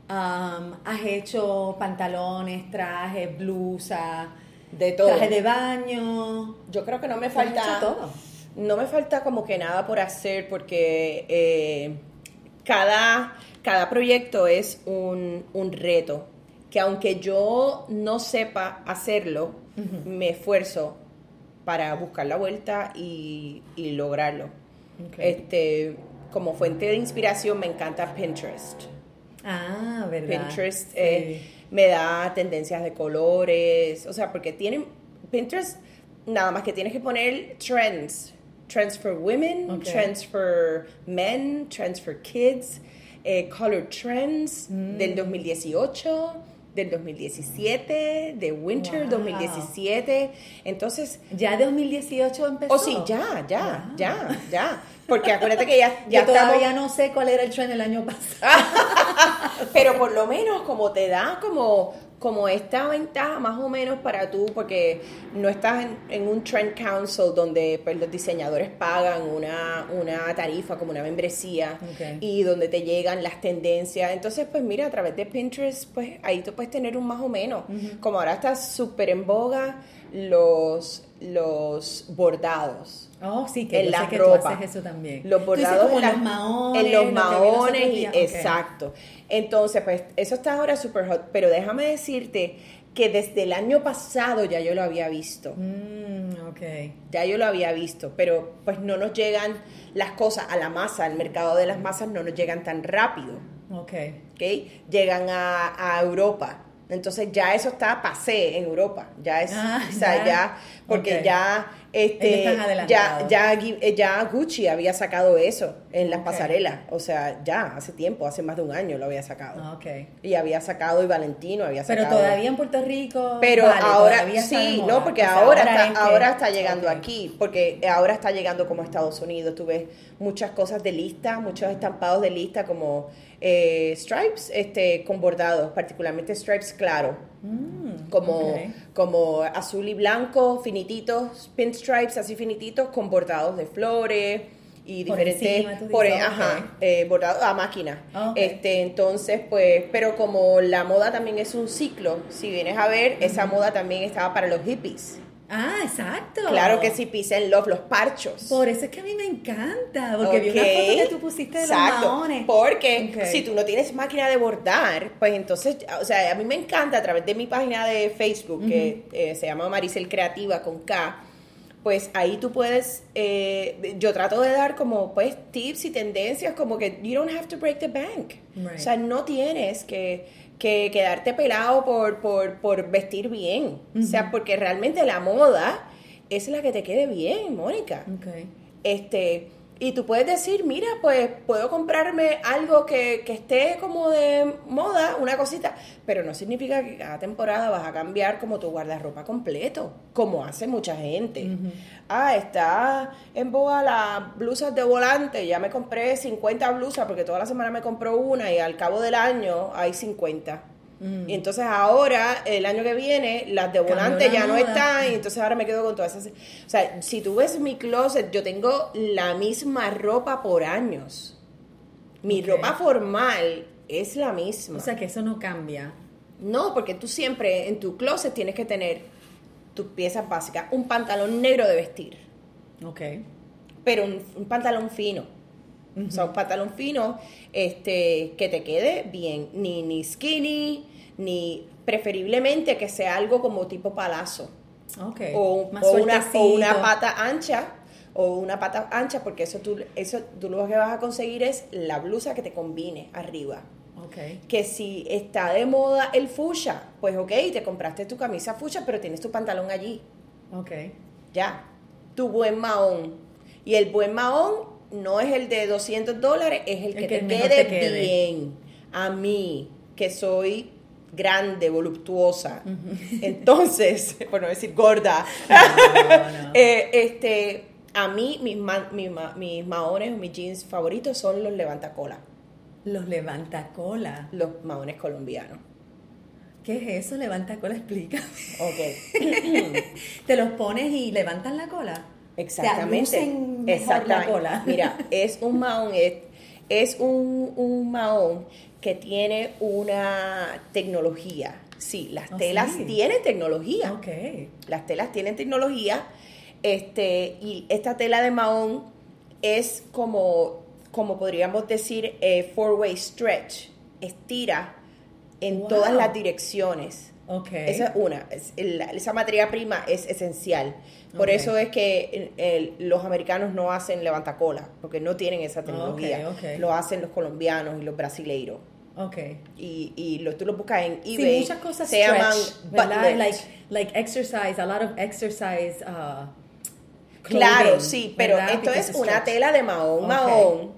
um, has hecho pantalones, trajes, blusa, De todo. trajes de baño. Yo creo que no me Tú has falta. hecho todo. No me falta como que nada por hacer porque eh, cada, cada proyecto es un, un reto. Que aunque yo no sepa hacerlo, me esfuerzo para buscar la vuelta y, y lograrlo. Este, como fuente de inspiración me encanta Pinterest. Ah, verdad. Pinterest Sí. eh, me da tendencias de colores, o sea, porque tienen Pinterest nada más que tienes que poner trends, trends for women, trends for men, trends for kids, eh, color trends Mm. del 2018, del 2017, de winter Wow. 2017, entonces Ya 2018 empezó. Oh, sí, ya, ya, Wow. ya, ya. Porque acuérdate que ya, ya Yo todavía estamos- no sé cuál era el trend el año pasado. Pero por lo menos como te da como, como esta ventaja más o menos para tú, porque no estás en, en un trend council donde pues, los diseñadores pagan una, una tarifa como una membresía y donde te llegan las tendencias. Entonces, pues mira, a través de Pinterest, pues ahí tú puedes tener un más o menos. Como ahora está súper en boga los, los bordados. Oh, sí, que en yo la sé que ropa. tú haces eso también. Los bordados en, los maones. en los y- exacto. Entonces, pues eso está ahora super hot, pero déjame decirte que desde el año pasado ya yo lo había visto. Mm, ok. Ya yo lo había visto, pero pues no nos llegan las cosas a la masa, el mercado de las masas no nos llegan tan rápido, Ok. ¿ok? Llegan a, a Europa. Entonces ya eso está pasé en Europa, ya es, Ah, o sea, ya, porque ya, este, ya, eh, ya Gucci había sacado eso en las pasarelas, o sea, ya hace tiempo, hace más de un año lo había sacado. Ah, ok. Y había sacado y Valentino había Pero sacado. todavía en Puerto Rico. Pero vale, ahora sí, no, porque O sea, ahora, es está, ahora está llegando aquí, porque ahora está llegando como a Estados Unidos. Tú ves muchas cosas de lista, muchos estampados de lista como eh, stripes este, con bordados, particularmente stripes claro, Mm, como. Como azul y blanco, finititos, pinstripes así finititos con bordados de flores y Por diferentes tú por, dices, ajá, eh, bordado a máquina. Ah. Este, entonces, pues, pero como la moda también es un ciclo, si vienes a ver, esa moda también estaba para los hippies. Ah, exacto. Claro que sí, peace and love, los parchos. Por eso es que a mí me encanta. Porque vi una foto que tú pusiste de Exacto, los maones. Porque si tú no tienes máquina de bordar, pues entonces, o sea, a mí me encanta a través de mi página de Facebook, que eh, se llama Maricel Creativa con K, pues ahí tú puedes, eh, yo trato de dar como pues tips y tendencias como que you don't have to break the bank. Right. O sea, no tienes que, que quedarte pelado por, por, por vestir bien. O sea, porque realmente la moda es la que te quede bien, Mónica. Okay. Este, y tú puedes decir, mira, pues puedo comprarme algo que, que, esté como de moda, una cosita, pero no significa que cada temporada vas a cambiar como tu guardarropa completo, como hace mucha gente. Ah, está en boga las blusas de volante, ya me compré 50 blusas porque toda la semana me compro una y al cabo del año hay 50. Y entonces ahora, el año que viene, las de volante ya no están, y entonces ahora me quedo con todas esas. O sea, si tú ves mi closet, yo tengo la misma ropa por años. Mi ropa formal es la misma. O sea, que eso no cambia. No, porque tú siempre en tu closet tienes que tener tus piezas básicas. Un pantalón negro de vestir. Ok. Pero un, pantalón fino. O sea, un pantalón fino este, que te quede bien. Ni, ni skinny, ni preferiblemente que sea algo como tipo palazo. Okay. O, Más o una, o una pata ancha. O una pata ancha, porque eso tú, eso tú lo que vas a conseguir es la blusa que te combine arriba. Ok. Que si está de moda el fuchsia, pues ok, te compraste tu camisa fuchsia, pero tienes tu pantalón allí. Ok. Ya. Tu buen mahón. Y el buen mahón no es el de 200 dólares, es el que, El que te, quede te quede. bien. A mí, que soy grande, voluptuosa. Entonces, por no decir gorda, no. eh, este, a mí mis, ma- mis, ma- mis maones o mis jeans favoritos son los levantacola, Los levanta cola. los maones colombianos. ¿Qué es eso? Levanta cola, explica. Ok. Te los pones y levantan la cola. Exactamente. Te mejor Exactamente. la cola. Mira, es un mahón, es, es un, un mahón que tiene una tecnología. Sí, las Oh, telas sí. tienen tecnología. Ok. Las telas tienen tecnología. Este, y esta tela de mahón es como, como podríamos decir, eh, four-way stretch. Estira en Wow. todas las direcciones. Ok. Esa es una, es- el- esa materia prima es esencial. Por eso es que el- el- los americanos no hacen levantacola, porque no tienen esa tecnología. Lo hacen los colombianos y los brasileiros. Ok. Y, y lo, tú lo buscas en Sí, eBay. muchas cosas se llaman. Like, like exercise, a lot of exercise. Uh, Claro, sí, pero ¿verdad? esto Because es una stretch. tela de mahón, mahón,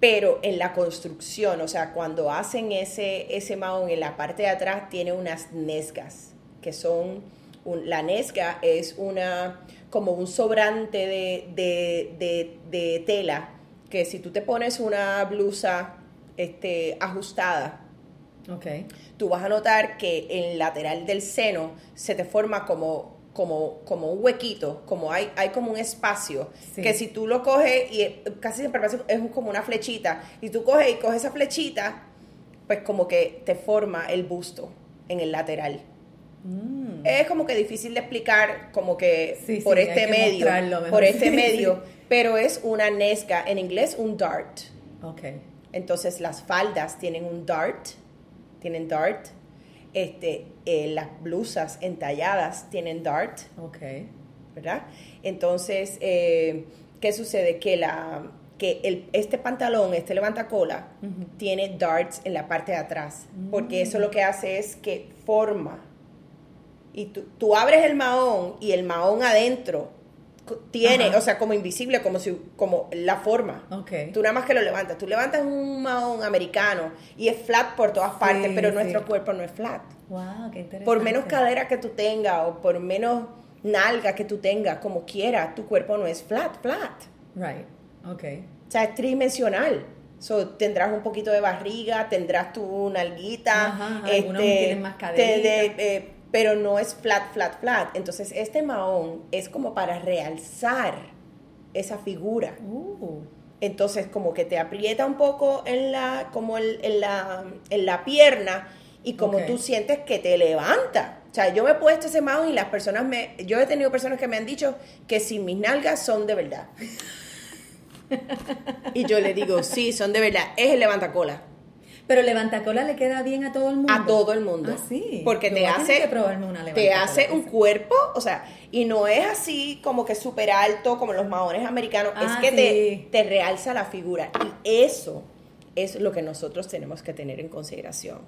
pero en la construcción, o sea, cuando hacen ese, ese mahón en la parte de atrás tiene unas nesgas, que son, un- la nesga es una, como un sobrante de, de, de, de tela, que si tú te pones una blusa este, ajustada, Ok. tú vas a notar que en el lateral del seno se te forma como, como, como un huequito, como hay, hay como un espacio, Sí. que si tú lo coges y casi siempre es como una flechita, y tú coges y coges esa flechita, pues como que te forma el busto en el lateral. Mm. Es como que difícil de explicar, como que Sí, por sí, este medio, por este Sí, medio, pero es una nesca, en inglés un dart. Ok. Entonces las faldas tienen un dart, tienen dart. Este, eh, las blusas entalladas tienen dart, Ok. ¿verdad? Entonces, eh, ¿qué sucede? Que la que el, este pantalón, este levantacola, Ujú. tiene darts en la parte de atrás, porque eso lo que hace es que forma. Y tú, tú abres el mahón y el mahón adentro tiene, Ajá. o sea, como invisible, como si, como la forma. Ok. Tú nada más que lo levantas. Tú levantas un mahón americano y es flat por todas Sí, partes, pero sí. nuestro cuerpo no es flat. Wow, qué interesante. Por menos cadera que tú tengas o por menos nalga que tú tengas, como quiera, tu cuerpo no es flat, flat. Right. Ok. O sea, es tridimensional. So, tendrás un poquito de barriga, tendrás tu nalguita, Ajá, tienen más te- de- eh, pero no es flat, flat, flat. Entonces, este mahón es como para realzar esa figura. Uh. Entonces, como que te aprieta un poco en la, como el- en, la, en la pierna y como tú sientes que te levanta. O sea, yo me he puesto ese mahón y las personas me... Yo he tenido personas que me han dicho que si mis nalgas son de verdad. y yo le digo, sí, son de verdad. Es el levantacola. Pero levantacola le queda bien a todo el mundo. A todo el mundo. Ah, sí. Porque Yo te hace, que probarme una te hace un cuerpo, o sea, y no es así como que súper alto como los maones americanos, es Ah, que sí. te, te realza la figura. Y eso es lo que nosotros tenemos que tener en consideración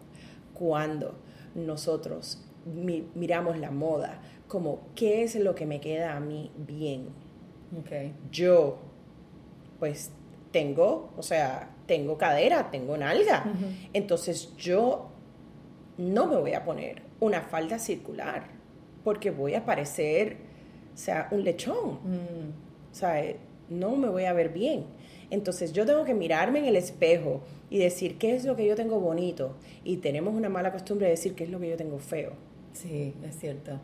cuando nosotros mi- miramos la moda, como qué es lo que me queda a mí bien. Okay. Yo, pues tengo, o sea, tengo cadera, tengo nalga. Entonces yo no me voy a poner una falda circular porque voy a parecer, o sea, un lechón. Mm. O sea, no me voy a ver bien. Entonces yo tengo que mirarme en el espejo y decir qué es lo que yo tengo bonito. Y tenemos una mala costumbre de decir qué es lo que yo tengo feo. Sí, es cierto.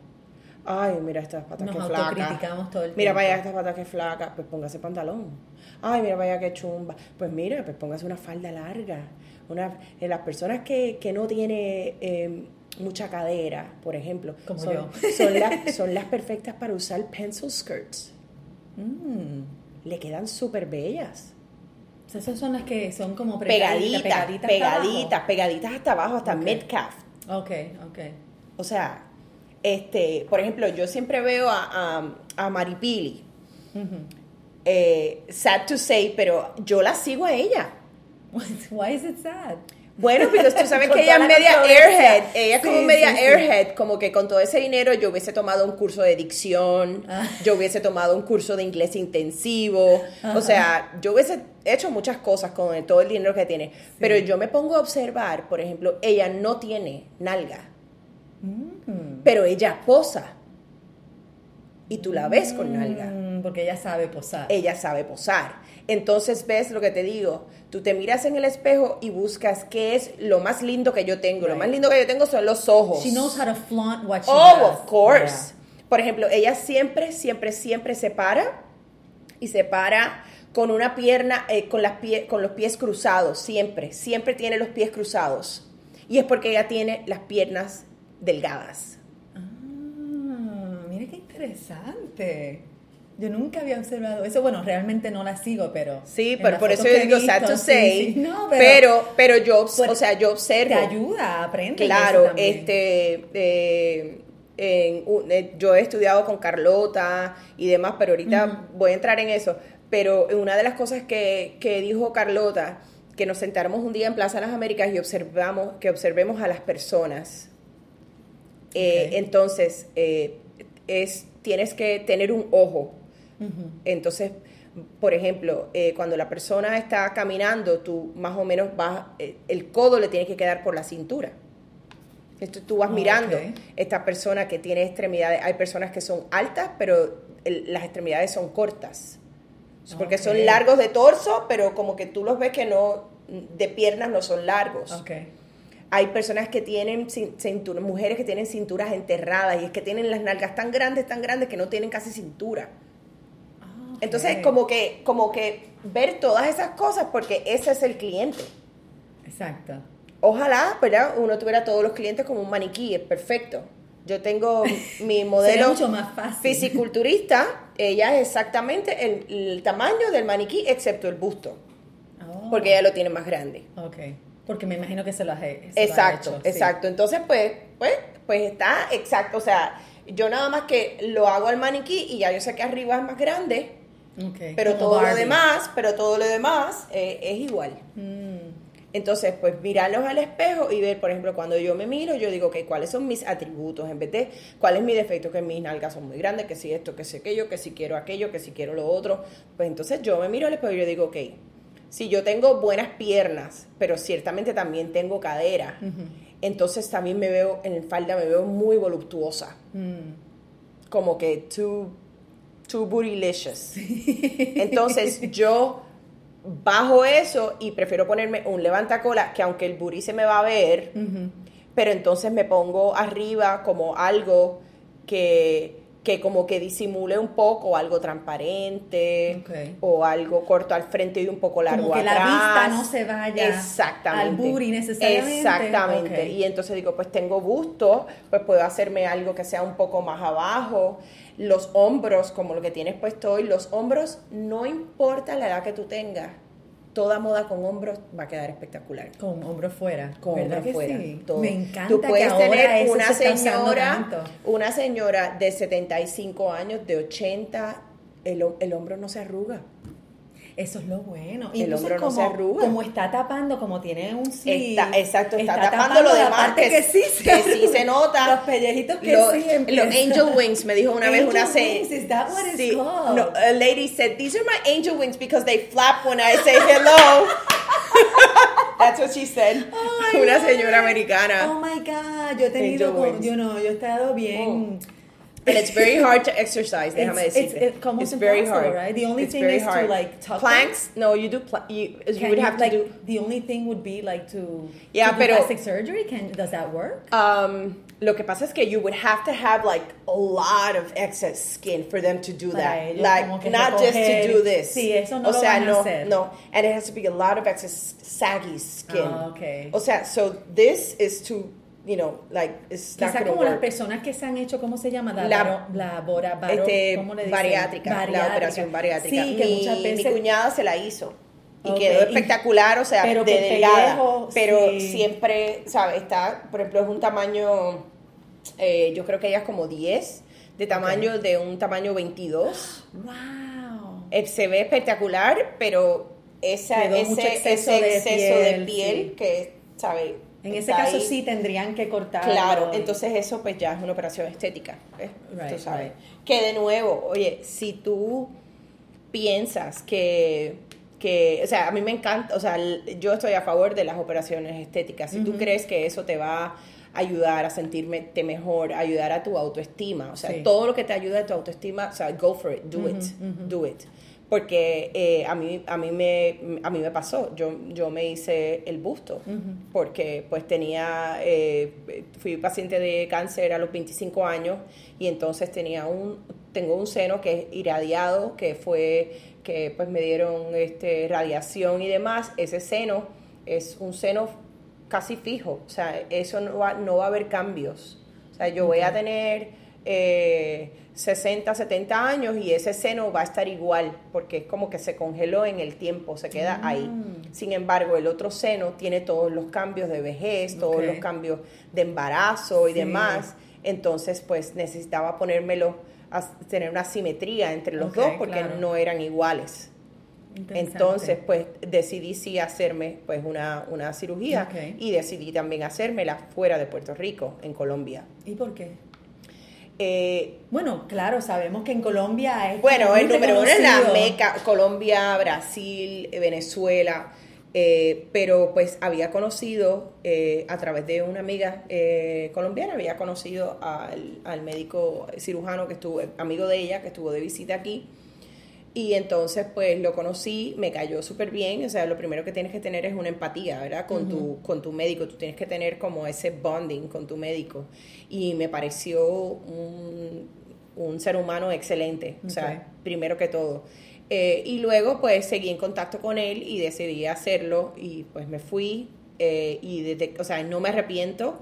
Ay, mira estas patas Nos que flacas. autocriticamos todo el Mira, tiempo. vaya estas patas que flacas, pues póngase pantalón. Ay, mira, vaya que chumba. Pues mira, pues póngase una falda larga. Una, eh, las personas que, que no tienen eh, mucha cadera, por ejemplo, Como son, yo. son, las, son las perfectas para usar pencil skirts. Mm. Le quedan súper bellas. O sea, esas son las que son como Pegaditas, pegaditas, pegaditas, pegaditas, hasta abajo, hasta Ok. mid-calf. Ok, ok. O sea, este, por ejemplo, yo siempre veo a, a, a Maripili. Ujú. Eh, sad to say, pero yo la sigo a ella. Why is it sad? Bueno, porque tú sabes que ella es media airhead, ella es como Sí, media sí, sí. airhead, como que con todo ese dinero yo hubiese tomado un curso de dicción, Ah. yo hubiese tomado un curso de inglés intensivo, o sea, yo hubiese hecho muchas cosas con el- todo el dinero que tiene, pero yo me pongo a observar, por ejemplo, ella no tiene nalga, Mm. pero ella posa y tú la ves con nalga. Porque ella sabe posar. ella sabe posar. Entonces ves lo que te digo, tú te miras en el espejo y buscas qué es lo más lindo que yo tengo. Lo Right. más lindo que yo tengo son los ojos. She knows how to flaunt what she oh, does. of course. Por ejemplo, ella siempre, siempre, siempre se para y se para con una pierna, eh, con, las pie- con los pies cruzados, siempre, siempre tiene los pies cruzados. Y es porque ella tiene las piernas delgadas. Ah, mira qué interesante. Yo nunca había observado eso. Bueno, realmente no la sigo, pero. Sí, pero por eso yo digo visto, sad to sí, say, sí. No, pero, pero, yo, obs- Pues, o sea, yo observo. Te ayuda, aprende. Claro, este, eh, en eh, yo he estudiado con Carlota y demás, pero ahorita voy a entrar en eso. Pero una de las cosas que, que dijo Carlota, que nos sentáramos un día en Plaza de las Américas y observamos, que observemos a las personas. Eh. Entonces, eh, es, tienes que tener un ojo. Entonces, por ejemplo, eh, cuando la persona está caminando, tú más o menos vas, eh, el codo le tiene que quedar por la cintura. Entonces tú vas Oh, mirando ok. esta persona que tiene extremidades. Hay personas que son altas, pero el- las extremidades son cortas. Porque son largos de torso, pero como que tú los ves que no, de piernas no son largos. Hay personas que tienen cin- cintura, mujeres que tienen cinturas enterradas y es que tienen las nalgas tan grandes, tan grandes que no tienen casi cintura. Entonces, como que, como que ver todas esas cosas porque ese es el cliente. Exacto. Ojalá, ¿verdad? Uno tuviera todos los clientes como un maniquí, es perfecto. Yo tengo mi modelo mucho más fácil. fisiculturista, ella es exactamente el, el tamaño del maniquí excepto el busto, Oh, porque ella lo tiene más grande. Ok. Porque me imagino que se lo ha, se lo ha Exacto, sí. exacto. Entonces, pues, pues, pues está exacto. O sea, yo nada más que lo hago al maniquí y ya yo sé que arriba es más grande, Pero como todo lo demás, pero todo lo demás eh, es igual. Mm, Entonces, pues mirarlos al espejo y ver, por ejemplo, cuando yo me miro, yo digo, ok, ¿cuáles son mis atributos? En vez de, ¿cuál es mi defecto? Que mis nalgas son muy grandes, que si esto, que si aquello, que si quiero aquello, que si quiero lo otro. Pues entonces yo me miro al espejo y yo digo, ok, si yo tengo buenas piernas, pero ciertamente también tengo cadera, entonces también me veo, en falda me veo muy voluptuosa. mm. Como que too, too bootylicious. Entonces yo bajo eso y prefiero ponerme un levantacola que aunque el booty se me va a ver, pero entonces me pongo arriba como algo que, que como que disimule un poco, algo transparente, o algo corto al frente y un poco largo Como que la atrás. vista no se vaya Exactamente. al booty necesariamente. Exactamente. Y entonces digo, pues tengo busto, pues puedo hacerme algo que sea un poco más abajo. Los hombros, como lo que tienes puesto hoy, los hombros, no importa la edad que tú tengas, toda moda con hombros va a quedar espectacular Con hombro fuera. con ¿Verdad hombros fuera. sí? todo. Me encanta Tú puedes que ahora tener una se señora, una señora de 75 años, de 80, el, el hombro no se arruga. Eso es lo bueno. El entonces, hombro no se como, arruga. como está tapando, como tiene un. Está, exacto, está, tapando, lo demás parte que, que sí se, que sí se nota. Los pellejitos que Lo- sí los angel wings me dijo una vez una se wings, is that what it's sí, called? no, a lady said these are my angel wings because they flap when I say hello that's what she said Ay, una señora americana Oh my God, yo he tenido, Angel yo no, yo he estado bien. And it's very hard to exercise It's- it's- it's almost it's very hard right? The only It's thing is to, like, tuck planks no you do pla- you, you would you, have like, to do The only thing would be like to, Yeah, to do pero- plastic surgery. Can does that work? Um, lo que pasa es que you would have to have like a lot of excess skin for them to do that. ellos Like not just to do this. Sí, eso no o sea, no, no, and it has to be a lot of excess saggy skin. Ah, okay. O sea, so this is to, you know, like it's not Quizá como las personas que se han hecho, ¿cómo se llama? La- baro- la bora, baro- Este, ¿cómo le dicen? bariátrica, la operación bariátrica. Sí, que mi, muchas mi veces... cuñada se la hizo. Y quedó espectacular, o sea, pero de que delgada. pellejo, pero sí. siempre, ¿sabes? Está, por ejemplo, es un tamaño, eh, yo creo que ella es como 10, de tamaño de un tamaño 22. ¡Wow! Eh, se ve espectacular, pero esa, ese, mucho ese exceso de exceso de piel, piel, sí. que, ¿sabes? En ese caso ahí. sí tendrían que cortar. Claro, entonces eso pues ya es una operación estética. Right, tú sabes. right. Que de nuevo, oye, si tú piensas que, que, o sea, a mí me encanta, o sea, yo estoy a favor de las operaciones estéticas. Si tú crees que eso te va a ayudar a sentirte mejor, ayudar a tu autoestima, o sea, Sí. todo lo que te ayuda a tu autoestima, o sea, go for it, do it, do it. Porque eh, a, mí, a, mí me, a mí me pasó, yo, yo me hice el busto, porque pues tenía, eh, fui paciente de cáncer a los 25 años y entonces tenía un, tengo un seno que es irradiado, que fue, que pues me dieron este, radiación y demás, ese seno es un seno casi fijo, o sea, eso no va, no va a haber cambios, o sea, yo voy a tener eh, 60, 70 años y ese seno va a estar igual, porque es como que se congeló en el tiempo, se queda ahí. Sin embargo, el otro seno tiene todos los cambios de vejez, todos los cambios de embarazo y Sí. demás, entonces pues necesitaba ponérmelo, a tener una simetría entre los dos porque claro. no eran iguales. Entonces, pues decidí sí hacerme pues una, una cirugía y decidí también hacérmela fuera de Puerto Rico, en Colombia. ¿Y por qué? Eh, Bueno, claro, sabemos que en Colombia es bueno, el número uno es la. Meca, Colombia, Brasil, eh, Venezuela, eh, pero pues había conocido eh, a través de una amiga eh, colombiana, había conocido al, al médico cirujano que estuvo, amigo de ella, que estuvo de visita aquí. Y entonces, pues lo conocí, me cayó súper bien. O sea, lo primero que tienes que tener es una empatía, ¿verdad? Con, tu, con tu médico. Tú tienes que tener como ese bonding con tu médico. Y me pareció un, un ser humano excelente. O sea, primero que todo. Eh, y luego, pues seguí en contacto con él y decidí hacerlo. Y pues me fui. eh, y desde, o sea, no me arrepiento.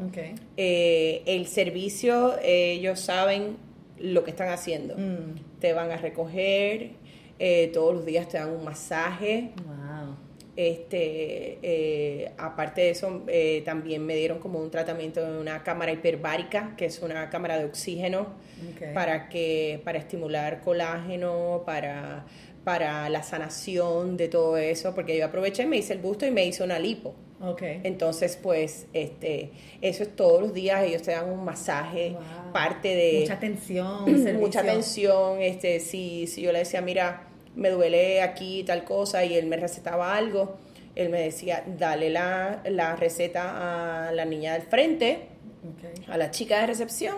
Eh, el servicio, eh, ellos saben lo que están haciendo. Mm. Te van a recoger, eh, todos los días te dan un masaje. Wow. Este, eh, aparte de eso, eh, también me dieron como un tratamiento de una cámara hiperbárica, que es una cámara de oxígeno para que para estimular colágeno, para para la sanación de todo eso, porque yo aproveché, me hice el busto y me hice una lipo. Ok. Entonces, pues, este, eso es todos los días, ellos te dan un masaje, Wow. parte de Mucha atención, mucha atención, este, si, si yo le decía, mira, me duele aquí tal cosa, y él me recetaba algo, él me decía, dale la, la receta a la niña del frente, a la chica de recepción,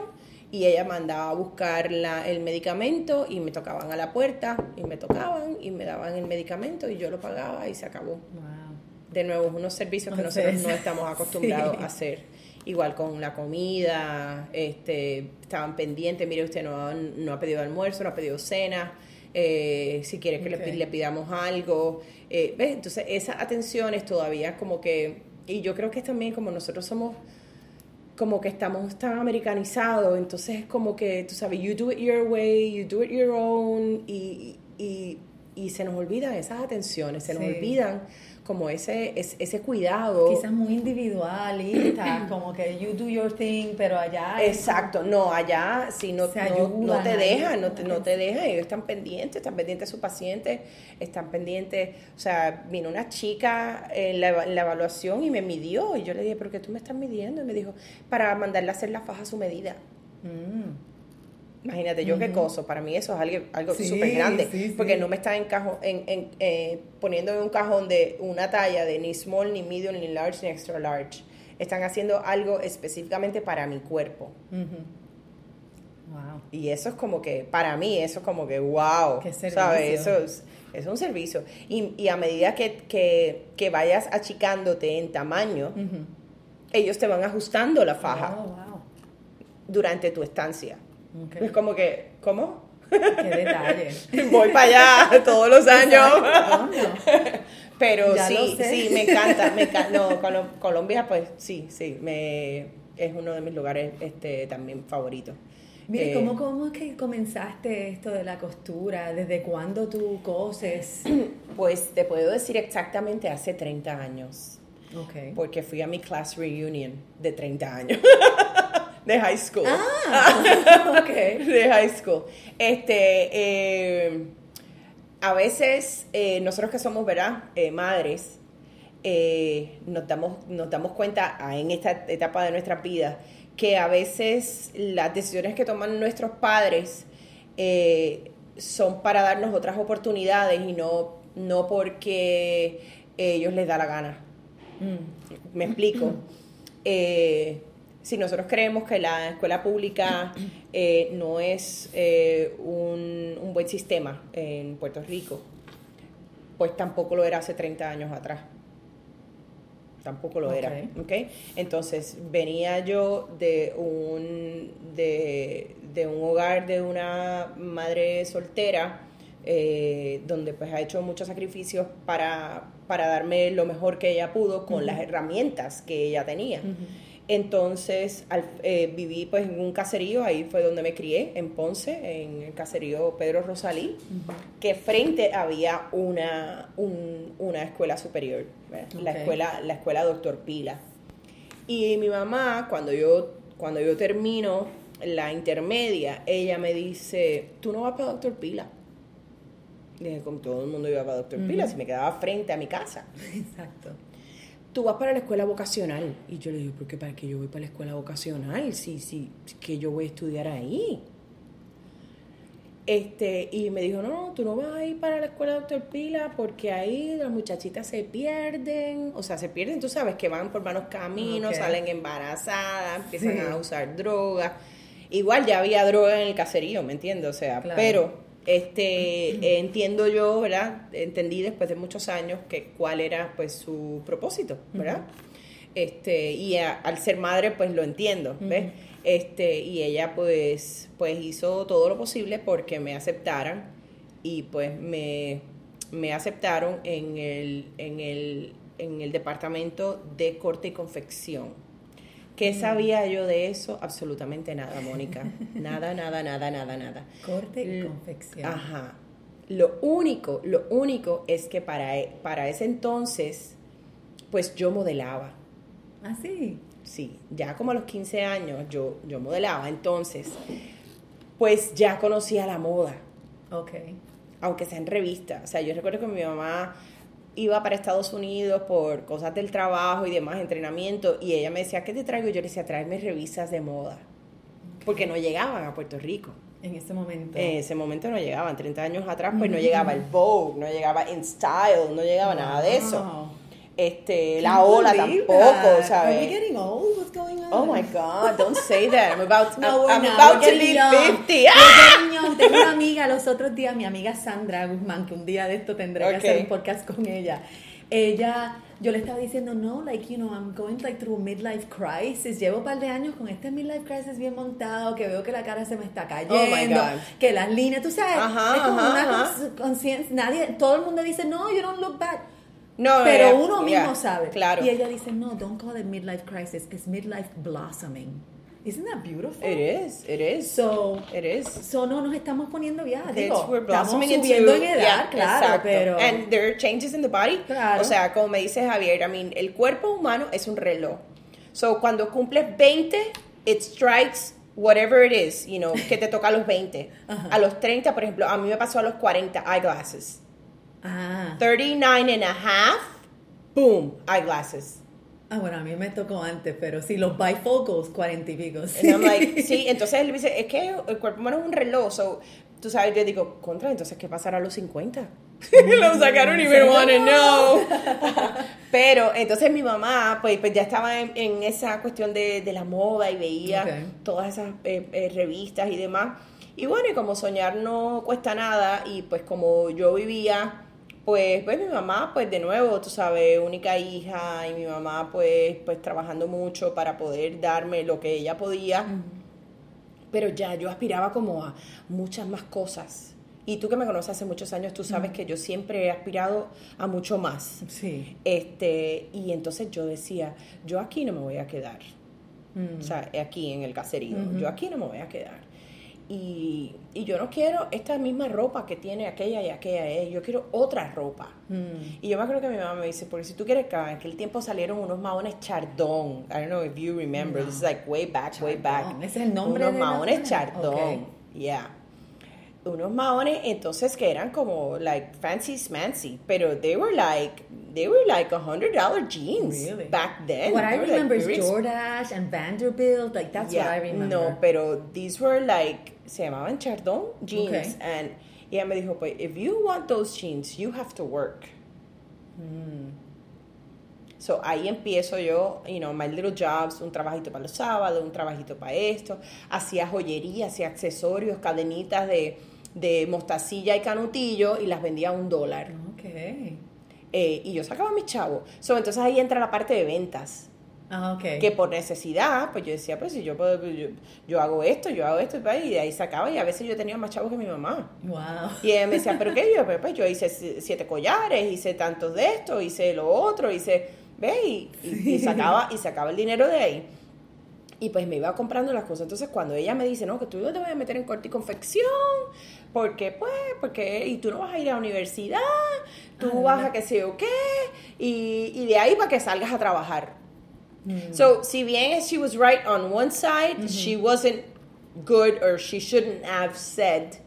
y ella mandaba a buscar la- el medicamento y me tocaban a la puerta y me tocaban y me daban el medicamento y yo lo pagaba y se acabó Wow. De nuevo, unos servicios que nosotros no estamos acostumbrados sí. a hacer. Igual con la comida, este, estaban pendientes, mire, usted no, ha- no ha pedido almuerzo, no ha pedido cena, eh, si quiere que le pidamos algo. eh, ¿ves? Entonces, esas atenciones todavía como que, y yo creo que es también como nosotros somos como que estamos tan americanizados, entonces es como que, tú sabes, you do it your way, you do it your own, y, y, y y se nos olvidan esas atenciones, se nos Sí. olvidan como ese, ese, ese cuidado. Quizás muy individualista, como que you do your thing, pero allá... Exacto, no, allá si no, Se no, ayudan no te dejan, no te, no te dejan, ellos están pendientes, están pendientes de su paciente, están pendientes, o sea, vino una chica en la, en la evaluación y me midió y yo le dije, pero ¿qué tú me estás midiendo? Y me dijo, para mandarle a hacer la faja a su medida. Mm. Imagínate, yo qué coso, para mí eso es algo, algo Sí, súper grande, sí, porque no me está en cajo- en, en, eh, poniendo en un cajón de una talla de ni small, ni medium, ni large, ni extra large. Están haciendo algo específicamente para mi cuerpo. Wow. Y eso es como que, para mí, eso es como que, wow, Qué servicio. ¿sabes? Eso es, es un servicio. Y, y a medida que, que, que vayas achicándote en tamaño, ellos te van ajustando la faja Oh, wow. durante tu estancia. Ok. Es como que, ¿cómo? Qué detalle. Voy para allá todos los años. Coño. Pero Ya sí, sí, me encanta, me encanta. No, Colo- Colombia, pues sí, sí, me, es uno de mis lugares este, también favoritos. Mire, Eh, ¿cómo, ¿cómo es que comenzaste esto de la costura? ¿Desde cuándo tú coses? Pues te puedo decir exactamente hace 30 años, Ok. porque fui a mi class reunion de 30 años, de high school. Ah, ok. de high school. Este, eh, a veces eh, nosotros que somos, ¿verdad? Eh, madres, nos, damos, nos damos cuenta ah, en esta etapa de nuestras vidas que a veces las decisiones que toman nuestros padres son para darnos otras oportunidades y no, no porque ellos les da la gana. Mm. Me explico. Eh, si nosotros creemos que la escuela pública eh, no es eh, un, un buen sistema en Puerto Rico, pues tampoco lo era hace 30 años atrás. Tampoco lo era. Entonces, venía yo de un, de, de un hogar de una madre soltera, eh, donde pues ha hecho muchos sacrificios para, para darme lo mejor que ella pudo con las herramientas que ella tenía. Entonces al- eh, viví pues en un caserío, ahí fue donde me crié, en Ponce, en el caserío Pedro Rosalí, que frente había una, un- una escuela superior, la, escuela, la escuela Doctor Pila. Y mi mamá, cuando yo, cuando yo termino la intermedia, ella me dice, tú no vas para Doctor Pila. Dije, como todo el mundo iba para Doctor Pila, si me quedaba frente a mi casa Exacto. Tú vas para la escuela vocacional. Y yo le digo, ¿por qué para qué yo voy para la escuela vocacional? Sí, sí, que yo voy a estudiar ahí. Este, y me dijo, no, tú no vas a ir para la escuela doctor Pila porque ahí las muchachitas se pierden, o sea, se pierden, tú sabes, que van por malos caminos, salen embarazadas, empiezan Sí. a usar drogas. Igual ya había droga en el caserío, ¿me entiendes? O sea, Claro. pero este eh, entiendo yo, ¿verdad? Entendí después de muchos años que cuál era pues su propósito, ¿verdad? Este, y a- al ser madre pues lo entiendo, ¿ves? Este, y ella pues pues hizo todo lo posible porque me aceptaran y pues me, me aceptaron en el, en el en el departamento de corte y confección. ¿Qué sabía yo de eso? Absolutamente nada, Mónica. Nada, nada, nada, nada, nada. Corte y confección. Ajá. Lo único, lo único es que para, e- para ese entonces, pues yo modelaba. Ah, sí. Sí, ya como a los 15 años yo, yo modelaba. Entonces, pues ya conocía la moda, Ok. aunque sea en revista. O sea, yo recuerdo que mi mamá iba para Estados Unidos por cosas del trabajo y demás, entrenamiento, y ella me decía, ¿qué te traigo? Yo le decía, tráeme revistas de moda, porque no llegaban a Puerto Rico. En ese momento. En ese momento no llegaban, 30 años atrás, pues no llegaba el Vogue, no llegaba In Style, no llegaba nada de eso. Este, la ola tampoco, that. Are we ¿sabes? getting old? What's going on? Oh my God, don't say that. I'm about, No, I'm about to be young. 50. We're ¡Ah! Tengo una amiga los otros días, mi amiga Sandra Guzmán, que un día de esto tendré Ok. que hacer un podcast con ella. Ella, yo le estaba diciendo, no, like, you know, I'm going like through a midlife crisis. Llevo un par de años con este midlife crisis bien montado, que veo que la cara se me está cayendo, Oh my God. que las líneas, tú sabes, Ajá, es como ajá, una conciencia, nadie, todo el mundo dice, no, you don't look bad. No, Pero yeah, uno mismo yeah, sabe. Claro. Y ella dice, no, don't call it midlife crisis, it's midlife blossoming. Isn't that beautiful? It is, it is. So, it is. So no nos estamos poniendo Kids digo, were estamos blossoming subiendo into- en edad, yeah, claro, exacto. pero... And there are changes in the body. Claro. O sea, como me dice Javier, I mean, el cuerpo humano es un reloj. So, cuando cumples 20, it strikes whatever it is, you know, que te toca a los 20. Ajá. A los 30, por ejemplo, a mí me pasó a los 40, eyeglasses. ah, 39 and a half, boom, eyeglasses. Ah, bueno, a mí me tocó antes, pero sí, los bifocals, cuarenta y pico. And I'm like, sí, entonces él me dice, es que el cuerpo humano es un reloj, so, tú sabes, yo digo, contra, entonces, ¿qué pasará a los 50? los I don't even want to know. Pero, entonces mi mamá, pues, pues ya estaba en, en esa cuestión de, de la moda y veía todas esas eh, eh, revistas y demás. Y bueno, y como soñar no cuesta nada, y pues como yo vivía, pues, pues mi mamá, pues de nuevo, tú sabes, única hija, y mi mamá, pues, pues trabajando mucho para poder darme lo que ella podía. Pero ya yo aspiraba como a muchas más cosas. Y tú que me conoces hace muchos años, tú sabes que yo siempre he aspirado a mucho más. Sí. Este, y entonces yo decía, yo aquí no me voy a quedar. Mm. O sea, aquí en el caserío, yo aquí no me voy a quedar. Y, y yo no quiero esta misma ropa que tiene aquella y aquella, eh, yo quiero otra ropa. Mm. Y yo me acuerdo que mi mamá me dice, porque si tú quieres que en aquel tiempo salieron unos maones chardón. I don't know if you remember, this is like way back, way back. Ese es el nombre Unos de maones chardón. Yeah. Unos maones, entonces que eran como like fancy smancy, pero they were like, they were like a hundred dollar jeans Really? back then. What I like, remember is Jordache and Vanderbilt, like that's what I remember. No, pero these were like, se llamaban chardón jeans. Okay. And y ella me dijo, pues, if you want those jeans, you have to work. Mm. So ahí empiezo yo, you know, my little jobs, un trabajito para los sábados, un trabajito para esto. Hacía joyería, hacía accesorios, cadenitas de, de mostacilla y canutillo y las vendía a un dólar. Ok. Eh, y yo sacaba mis chavos. So, entonces ahí entra la parte de ventas. Ah, ok. que por necesidad, pues yo decía, pues si yo puedo, pues, yo, yo hago esto, yo hago esto, y de ahí sacaba, y a veces yo tenía más chavos que mi mamá. Wow. Y ella me decía, ¿pero qué? Yo, pues, pues, yo hice si- siete collares, hice tantos de esto, hice lo otro, hice, ¿ves? Y, y- y sacaba, y sacaba el dinero de ahí. Y pues me iba comprando las cosas. Entonces cuando ella me dice, no, que tú no te vas a meter en corte y confección, porque pues, porque, y tú no vas a ir a la universidad, tú Ah, vas a qué sé o qué, y, y de ahí para que salgas a trabajar. Mm. So, si bien she was right on one side, she wasn't good or she shouldn't have said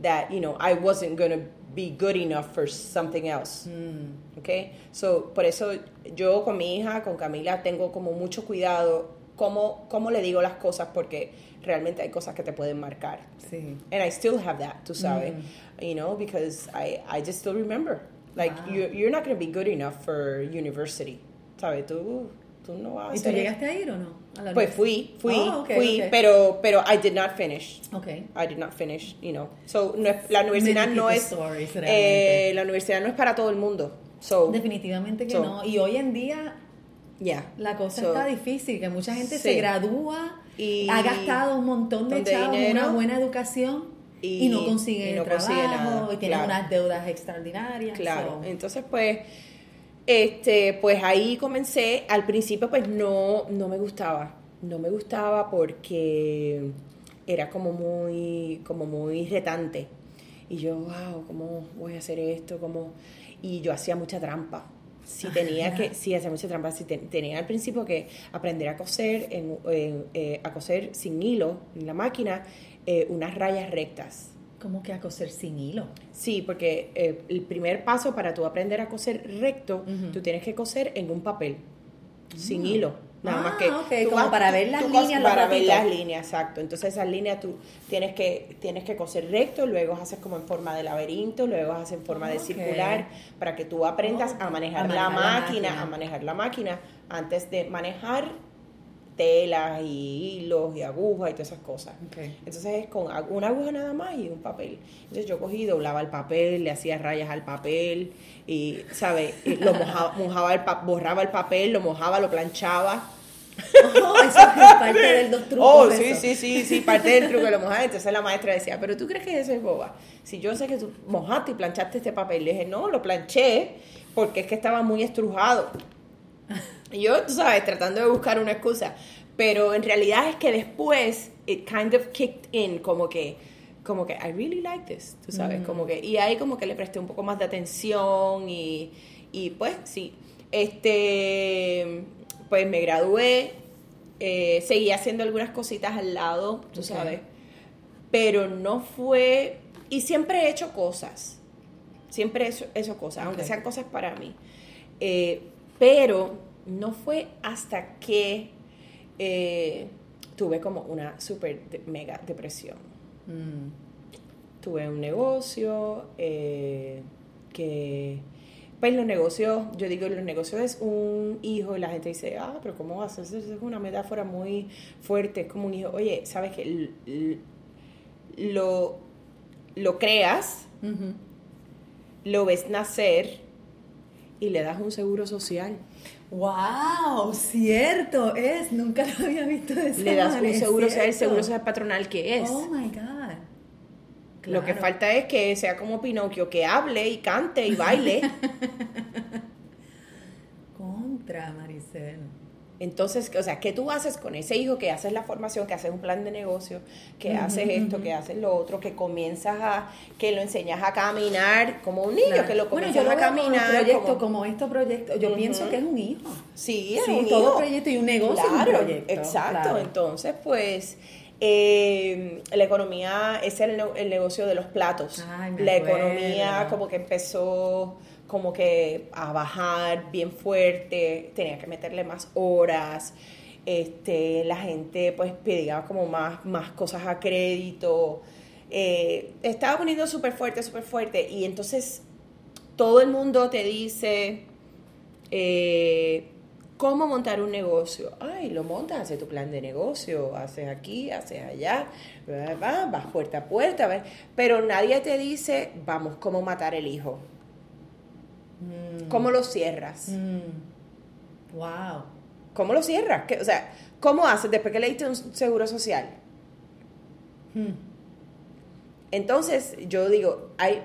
that, you know, I wasn't going to be good enough for something else. Mm. Okay? So, por eso yo con mi hija, con Camila, tengo como mucho cuidado cómo, cómo le digo las cosas porque realmente hay cosas que te pueden marcar. Sí. And I still have that, tú sabes, you know, because I, I just still remember. Like, Wow. you, you're not going to be good enough for university, ¿sabes? Tú, tú no vas a ¿Y tú llegaste a ir o no? Pues fui, fui, Oh, fui, pero, pero I did not finish. Ok. I did not finish, you know. So, no es- la universidad Many no es, stories, eh, la universidad no es para todo el mundo. So, Definitivamente que So- no. Y hoy en día yeah. la cosa So, está difícil, que mucha gente Sí. se gradúa, Y- ha gastado un montón de de chavos, una buena educación y, Y- no consigue y no el trabajo consigue nada, y tiene claro. unas deudas extraordinarias. Claro, so- entonces pues, este, pues ahí comencé, al principio pues no, no me gustaba, no me gustaba porque era como muy, como muy retante. Y yo, wow, ¿cómo voy a hacer esto? ¿Cómo? Y yo hacía mucha trampa. Si tenía que, sí, hacía mucha trampa. Si te- tenía al principio que aprender a coser, en, en, eh, a coser sin hilo en la máquina, eh, unas rayas rectas. como que a coser sin hilo. Sí, porque eh, el primer paso para tú aprender a coser recto, tú tienes que coser en un papel, sin hilo. Nada Ah, más que ok, tú como para ver las líneas, Para ver las líneas, exacto. Entonces esas líneas tú tienes que, tienes que coser recto, luego haces como en forma de laberinto, luego haces en forma de Ok. circular, para que tú aprendas Ok. a manejar, A la, manejar la máquina, máquina. a manejar la máquina, antes de manejar telas y hilos y agujas y todas esas cosas. Entonces es con una aguja nada más y un papel. Entonces yo cogí, doblaba el papel, le hacía rayas al papel y, ¿sabes? Lo mojaba, mojaba el pa- borraba el papel, lo mojaba, lo planchaba. Oh, eso es parte de los trucos. Oh, sí, eso. sí, sí, sí, parte del truco lo mojaba. Entonces la maestra decía, pero tú crees que eso es boba. Si yo sé que tú mojaste y planchaste este papel, le dije, no, lo planché porque es que estaba muy estrujado. Y yo, tú sabes, tratando de buscar una excusa. Pero en realidad es que después, it kind of kicked in, como que, como que, I really like this, tú sabes, Mm. como que, y ahí como que le presté un poco más de atención y, y pues sí, este, pues me gradué, eh, seguí haciendo algunas cositas al lado, tú sabes, pero no fue, y siempre he hecho cosas, siempre he hecho, he hecho cosas, aunque sean cosas para mí, Eh, pero no fue hasta que eh, tuve como una super mega depresión. Mm. Tuve un negocio eh, que, pues los negocios, yo digo, los negocios es un hijo y la gente dice, ah, pero ¿cómo haces? Eso es una metáfora muy fuerte, es como un hijo. Oye, ¿sabes que lo, lo creas, Ujú. lo ves nacer y le das un seguro social? ¡Wow! Cierto, es, nunca lo había visto de esa Le das un manera, seguro es social, el seguro social patronal que es. Oh my God. Lo que falta es que sea como Pinocchio, que hable y cante y baile. Contra, Maricel. Entonces, o sea, ¿qué tú haces con ese hijo que haces la formación, que haces un plan de negocio, que haces esto, que haces lo otro, que comienzas a, que lo enseñas a caminar como un niño, Claro. que lo bueno, comienzas yo lo a veo como un caminar? proyecto, como- como, estos proyectos, yo pienso que es un hijo. Sí, es Sí, un todo hijo. proyecto y un negocio es un Claro, proyecto, Exacto. claro. Entonces, pues, eh, la economía es el, el negocio de los platos. Ay, me la acuerdo. economía como que empezó como que a bajar bien fuerte, tenía que meterle más horas. Este, la gente pues pedía como más, más cosas a crédito. Eh, estaba poniendo súper fuerte, súper fuerte. Y entonces todo el mundo te dice, eh, ¿cómo montar un negocio? Ay, lo montas, haces tu plan de negocio, haces aquí, haces allá, vas puerta a puerta, pero nadie te dice, vamos, ¿cómo matar el hijo? Mm. ¿Cómo lo cierras? Mm. Wow. ¿Cómo lo cierras? ¿Qué- o sea, ¿cómo haces después que le diste un seguro social? Mm. Entonces, yo digo, hay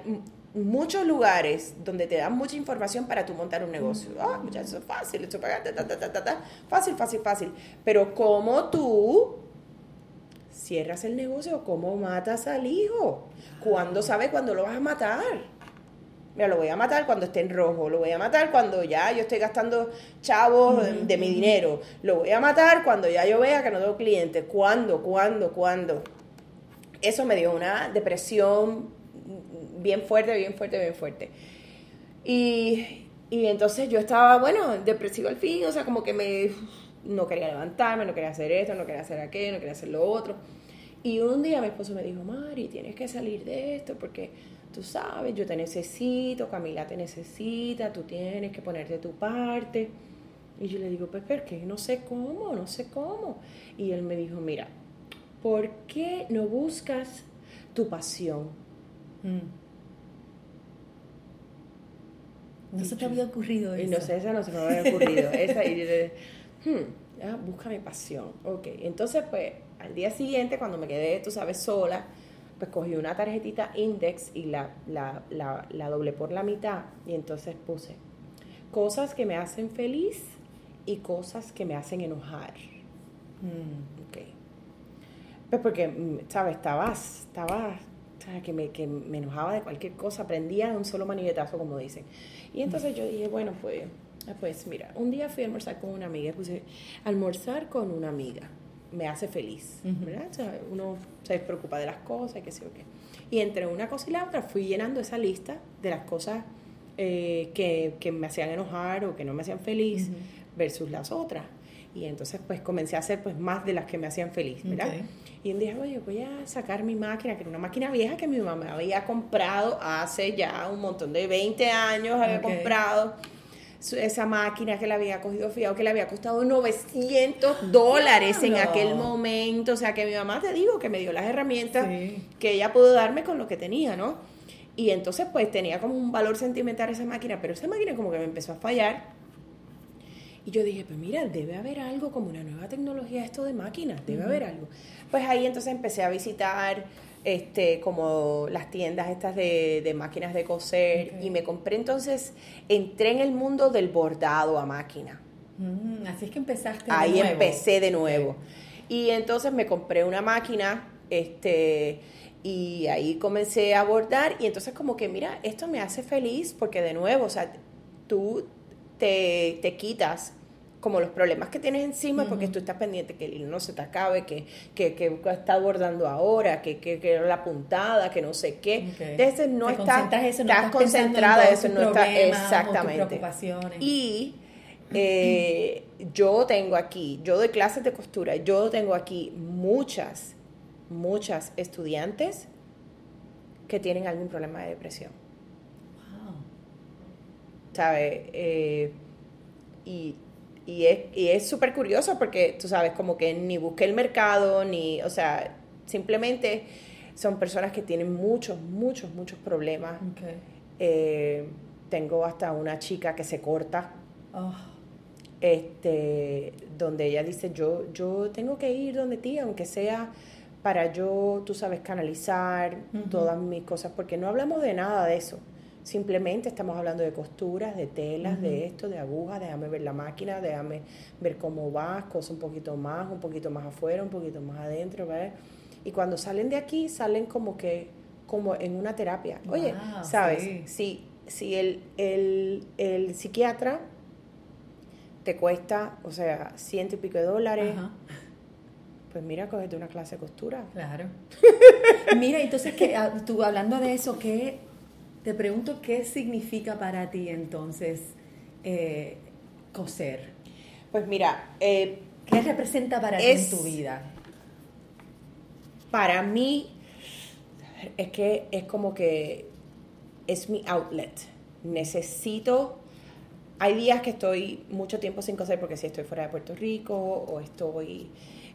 muchos lugares donde te dan mucha información para tú montar un negocio. Ah, muchachos, eso es fácil, esto ta, ta, ta, ta, ta. fácil, fácil, fácil. Pero ¿cómo tú cierras el negocio? ¿Cómo matas al hijo? ¿Cuándo sabes cuándo lo vas a matar? Mira, lo voy a matar cuando esté en rojo, lo voy a matar cuando ya yo estoy gastando chavos de, de mi dinero, lo voy a matar cuando ya yo vea que no tengo clientes. ¿Cuándo? ¿Cuándo? ¿Cuándo? Eso me dio una depresión bien fuerte, bien fuerte, bien fuerte. Y, y entonces yo estaba, bueno, depresivo al fin, o sea, como que me no quería levantarme, no quería hacer esto, no quería hacer aquello, no quería hacer lo otro. Y un día mi esposo me dijo, Mari, tienes que salir de esto porque tú sabes, yo te necesito, Camila te necesita, tú tienes que ponerte tu parte. Y yo le digo, pues, ¿por qué? No sé cómo, no sé cómo. Y él me dijo, mira, ¿por qué no buscas tu pasión? Mm. No se te había ocurrido Y eso. no sé, esa no se me había ocurrido. esa, y yo le- hmm, ah, busca mi pasión. Ok, entonces pues al día siguiente cuando me quedé, tú sabes, sola, pues cogí una tarjetita index y la, la, la, la doblé por la mitad y entonces puse cosas que me hacen feliz y cosas que me hacen enojar. Mm. Ok. Pues porque, mm, ¿sabes? Estaba, estaba, Que me, que me enojaba de cualquier cosa, prendía de un solo maniguetazo, como dicen. Y entonces yo dije, bueno, pues, ah, pues mira, un día fui a almorzar con una amiga, puse, almorzar con una amiga me hace feliz. ¿verdad? O sea, uno se preocupa de las cosas y qué sé yo qué. Y entre una cosa y la otra fui llenando esa lista de las cosas eh, que, que me hacían enojar o que no me hacían feliz versus las otras. Y entonces pues comencé a hacer pues más de las que me hacían feliz, ¿verdad? Y un día, oye, voy a sacar mi máquina, que era una máquina vieja que mi mamá había comprado hace ya un montón de 20 años, había comprado esa máquina que le había cogido fiado, que le había costado 900 dólares en aquel momento. O sea, que mi mamá, te digo, que me dio las herramientas Sí. que ella pudo darme con lo que tenía, ¿no? Y entonces, pues tenía como un valor sentimental esa máquina, pero esa máquina como que me empezó a fallar. Y yo dije, pues mira, debe haber algo como una nueva tecnología esto de máquinas, debe haber algo. Pues ahí entonces empecé a visitar este como las tiendas estas de, de máquinas de coser y me compré entonces, entré en el mundo del bordado a máquina. Mm, así es que empezaste. De Ahí nuevo. empecé de nuevo. Y entonces me compré una máquina, este, y ahí comencé a bordar. Y entonces como que, mira, esto me hace feliz porque de nuevo, o sea, tú te, te quitas como los problemas que tienes encima porque tú estás pendiente que el hilo no se te acabe, que, que, que estás bordando ahora, que, que, que la puntada, que no sé qué. Ok. Entonces no estás, concentras eso, no estás estás pensando en concentrada, eso no está exactamente. Y eh, yo tengo aquí, yo doy clases de costura, yo tengo aquí muchas, muchas estudiantes que tienen algún problema de depresión. Wow. ¿sabes? Eh, y, y es y es súper curioso porque, tú sabes, como que ni busqué el mercado, ni, o sea, simplemente son personas que tienen muchos, muchos, muchos problemas. Eh, tengo hasta una chica que se corta, Oh, este, donde ella dice, yo, yo tengo que ir donde ti, aunque sea para yo, tú sabes, canalizar todas mis cosas, porque no hablamos de nada de eso. Simplemente estamos hablando de costuras, de telas, de esto, de agujas, déjame ver la máquina, déjame ver cómo va, cosas un poquito más, un poquito más afuera, un poquito más adentro, ¿ves? Y cuando salen de aquí, salen como que, como en una terapia. Oye, Wow, ¿sabes? sí. Si, si el, el, el psiquiatra te cuesta, o sea, ciento y pico de dólares, Ajá, pues mira, cógete una clase de costura. claro. Mira, entonces, que tú hablando de eso, ¿qué, te pregunto qué significa para ti entonces eh, coser? Pues mira, eh, ¿Qué representa para Es- ti en tu vida? para mí es que es como que es mi outlet. Necesito. Hay días que estoy mucho tiempo sin coser porque si estoy fuera de Puerto Rico o estoy.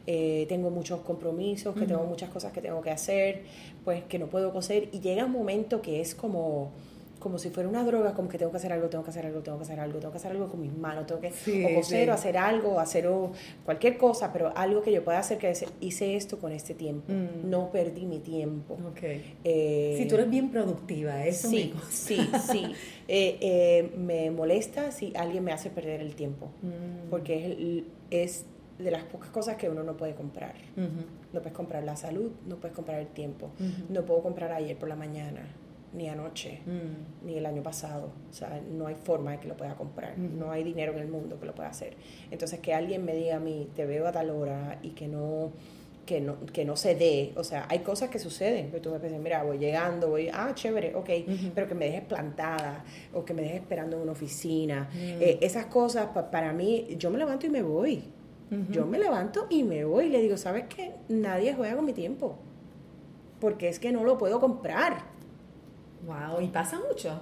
Eh, tengo muchos compromisos, que tengo muchas cosas que tengo que hacer, pues que no puedo coser. Y llega un momento que es como, como si fuera una droga, como que tengo que hacer algo, tengo que hacer algo, tengo que hacer algo, tengo que hacer algo con mis manos, tengo que Sí, o coser sí. o hacer algo, o hacer o cualquier cosa, pero algo que yo pueda hacer que hice esto con este tiempo, Mm. no perdí mi tiempo. Ok. Eh, Si tú eres bien productiva, eso sí, me sí, sí. Eh, eh, me molesta si alguien me hace perder el tiempo, Mm. porque es de las pocas cosas que uno no puede comprar. No puedes comprar la salud, no puedes comprar el tiempo, no puedo comprar ayer por la mañana, ni anoche, Mm. ni el año pasado. O sea, no hay forma de que lo pueda comprar, no hay dinero en el mundo que lo pueda hacer. Entonces, que alguien me diga a mí, te veo a tal hora y que no que no, que no se dé, o sea, hay cosas que suceden, que tú me dices, mira, voy llegando, voy, ah, chévere, ok, pero que me dejes plantada o que me dejes esperando en una oficina, Mm. Eh, esas cosas pa- para mí, yo me levanto y me voy, Yo me levanto y me voy y le digo, ¿sabes qué? Nadie juega con mi tiempo, porque es que no lo puedo comprar. Wow, y pasa mucho.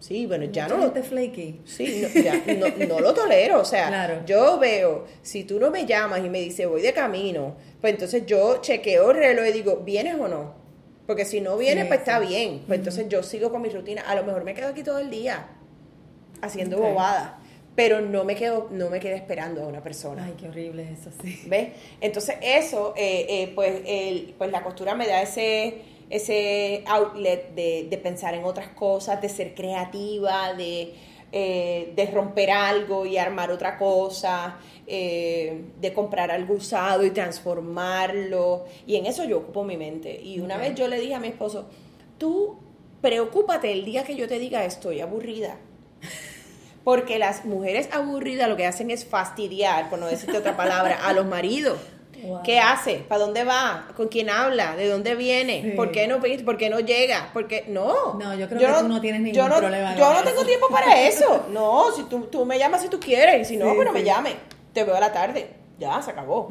Sí, bueno, ya Mucha no lo flaky. Sí, no, ya, no, no lo tolero. O sea, Claro. yo veo, si tú no me llamas y me dices voy de camino, pues entonces yo chequeo el reloj y digo, ¿vienes o no? Porque si no vienes, Sí, pues está bien. Pues entonces yo sigo con mi rutina. A lo mejor me quedo aquí todo el día haciendo Ok. bobadas, pero no me quedo, no me quedo esperando a una persona. Ay, qué horrible eso, sí. ¿Ves? Entonces eso, eh, eh, pues, el, pues la costura me da ese, ese outlet de, de pensar en otras cosas, de ser creativa, de, eh, de romper algo y armar otra cosa, de comprar algo usado y transformarlo. Y en eso yo ocupo mi mente. Y una vez yo le dije a mi esposo, tú preocúpate el día que yo te diga estoy aburrida. Porque las mujeres aburridas lo que hacen es fastidiar, por no decirte otra palabra, a los maridos. Wow. ¿Qué hace? ¿Para dónde va? ¿Con quién habla? ¿De dónde viene? Sí. ¿Por qué no ¿Por qué no llega? Porque no. No, yo creo que tú no tienes ningún yo no- problema Yo no eso. tengo tiempo para eso. No, si tú, tú me llamas si tú quieres, y si no, Sí, bueno, me llame. Te veo a la tarde. Ya, se acabó.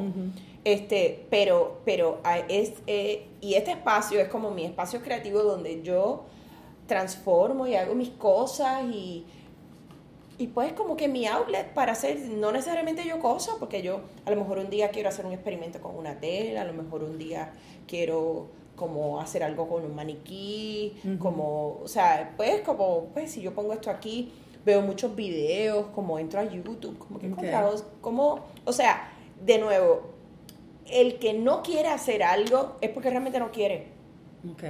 Este, pero, pero es, eh, y este espacio es como mi espacio creativo donde yo transformo y hago mis cosas y, y pues como que mi outlet para hacer, no necesariamente yo cosas, porque yo a lo mejor un día quiero hacer un experimento con una tela, a lo mejor un día quiero como hacer algo con un maniquí, como, o sea, pues como, pues si yo pongo esto aquí, veo muchos videos, como entro a YouTube, como que he Ok. encontrado, como, o sea, de nuevo, el que no quiere hacer algo es porque realmente no quiere. Ok.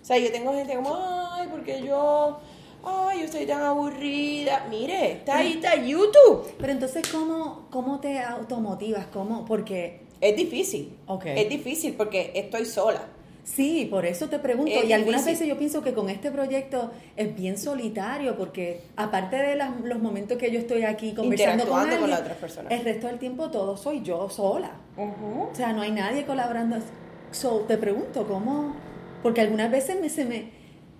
O sea, yo tengo gente como, ay, porque yo, ay, yo estoy tan aburrida. Mire, está ahí, está YouTube. Pero entonces, ¿cómo, cómo te automotivas? ¿Cómo? Porque... Es difícil. Ok. Es difícil porque estoy sola. Sí, por eso te pregunto. Es y algunas difícil. veces yo pienso que con este proyecto es bien solitario, porque aparte de las- los momentos que yo estoy aquí conversando con, Interactuando con alguien, las otras personas. el resto del tiempo todo soy yo sola. O sea, no hay nadie colaborando. So, te pregunto, ¿cómo? Porque algunas veces me, se me,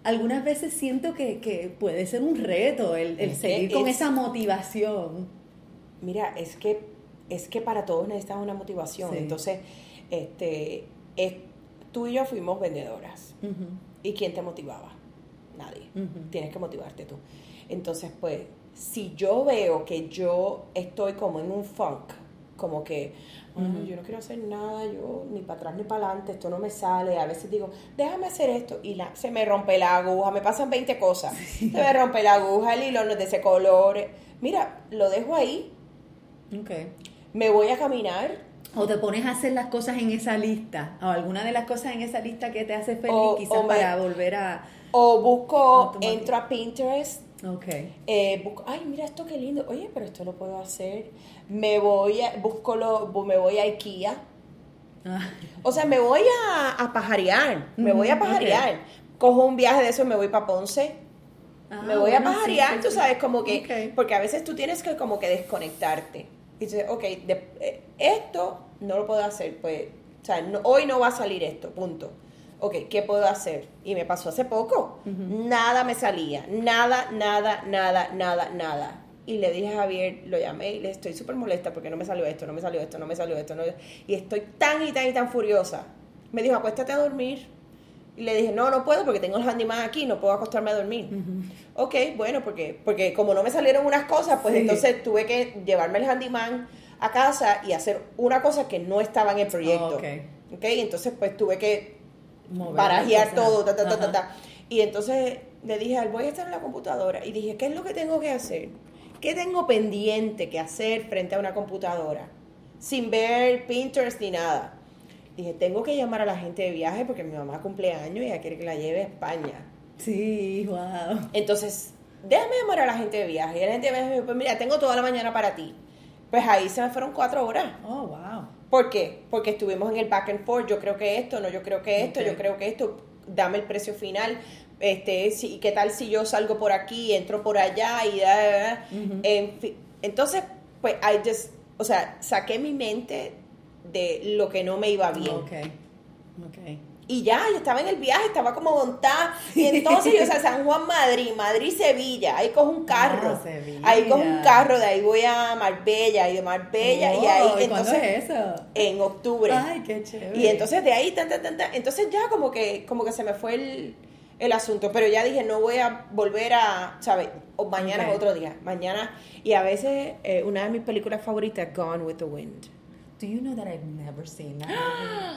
algunas veces siento que, que puede ser un reto el, seguir con es- esa motivación. Mira, es que, es que para todos necesitas una motivación. Sí. Entonces, este, es- tú y yo fuimos vendedoras. ¿Y quién te motivaba? Nadie. Tienes que motivarte tú. Entonces, pues, si yo veo que yo estoy como en un funk, como que, "Ay, Ujú. yo no quiero hacer nada, yo ni para atrás ni para adelante, esto no me sale, a veces digo, déjame hacer esto, y la, se me rompe la aguja, me pasan 20 cosas, se me rompe la aguja, el hilo no es de ese color, mira, lo dejo ahí, Ok. me voy a caminar, O te pones a hacer las cosas en esa lista, o alguna de las cosas en esa lista que te hace feliz, O- quizás o me- para volver a... o busco, entro a Pinterest, Ok. Eh, busco, ay, mira esto qué lindo. Oye, pero esto lo puedo hacer. Me voy a, busco lo, me voy a IKEA. Ah, O sea, me voy a, a pajarear. Me voy a pajarear. Cojo un viaje de eso, me voy para Ponce. ah, me voy a bueno, pajarear, sí, tú sabes, como que, porque a veces tú tienes que como que desconectarte. Y dices, ok, de- eh, esto no lo puedo hacer, pues, o sea, no- hoy no va a salir esto, punto. Ok, ¿qué puedo hacer? Y me pasó hace poco. Nada me salía, nada, nada, nada, nada, nada. Y le dije a Javier, lo llamé y le estoy súper molesta porque no me salió esto, no me salió esto, no me salió esto. No, y estoy tan y tan y tan furiosa. Me dijo, acuéstate a dormir. Y le dije, no, no puedo porque tengo el handyman aquí, no puedo acostarme a dormir. Ujú. Ok, bueno, porque, porque como no me salieron unas cosas, pues Sí. entonces tuve que llevarme el handyman a casa y hacer una cosa que no estaba en el proyecto. Ok. Ok, entonces pues tuve que Mover barajear todo, ta, ta, ta, ta, ta. Y entonces le dije, al voy a estar en la computadora. Y dije, ¿qué es lo que tengo que hacer? ¿Qué tengo pendiente que hacer frente a una computadora? Sin ver Pinterest ni nada. Dije, tengo que llamar a la gente de viaje porque mi mamá cumple años y ella quiere que la lleve a España. Sí, wow. Entonces, déjame llamar a la gente de viaje. Y la gente de viaje me dijo, pues mira, tengo toda la mañana para ti. Pues ahí se me fueron cuatro horas. Oh, wow. ¿Por qué? Porque estuvimos en el back and forth. Yo creo que esto, no, yo creo que esto, yo creo que esto. Dame el precio final. Este, si, ¿qué tal si yo salgo por aquí, entro por allá y da, da, da? Ujú. En fin, entonces, pues, I just, o sea, saqué mi mente de lo que no me iba bien. Ok. Ok. Y ya, yo estaba en el viaje, estaba como montada. Y entonces yo, o sea, San Juan, Madrid, Madrid, Sevilla. Ahí cojo un carro. Ah, Sevilla. ahí cojo un carro, de ahí voy a Marbella. Y de Marbella, y Oh, ahí, ¿Cuándo entonces, es eso? en octubre. Ay, qué chévere. y entonces de ahí, tan, tan, tan, tan, entonces ya como que, como que se me fue el, el asunto. Pero ya dije, no voy a volver a, ¿sabes? O mañana es otro día. Mañana. Y a veces, eh, una de mis películas favoritas, Gone with the Wind. Do you know that I've never seen that?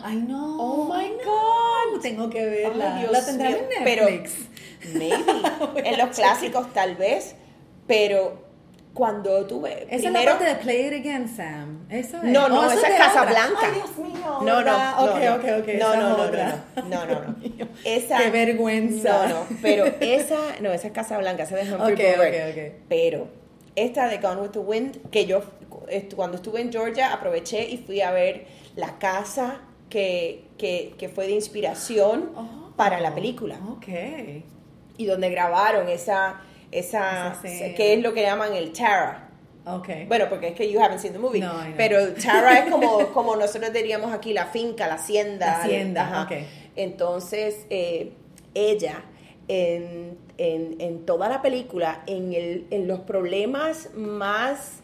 I know. Oh my. God. Tengo que verla. Ay, la tendrán en pero- Netflix. Maybe. en los clásicos tal vez. Pero cuando tuve. Esa es la parte de Play It Again, Sam. Eso es. No, no, Oh, esa es Casablanca. Ay, Dios mío. No, no, ¿verdad? no, Ok, no. ok, ok. No, no, no, no, no, no. Esa- Qué vergüenza. No, no, pero esa, no, esa es Casablanca, esa es de Humphrey Ok, Bogart. ok, ok. Pero esta de Gone with the Wind, que yo est- cuando estuve en Georgia aproveché y fui a ver la casa que, que, que fue de inspiración Oh. para la película Ok. y donde grabaron esa, esa, Esa que es lo que llaman el Tara. Ok. Bueno, porque es que you haven't seen the movie. No. Pero Tara es como, como nosotros diríamos aquí, la finca, la hacienda. La hacienda, Ajá. ok. Entonces, eh, ella, en, en- en toda la película, en, el, en los problemas más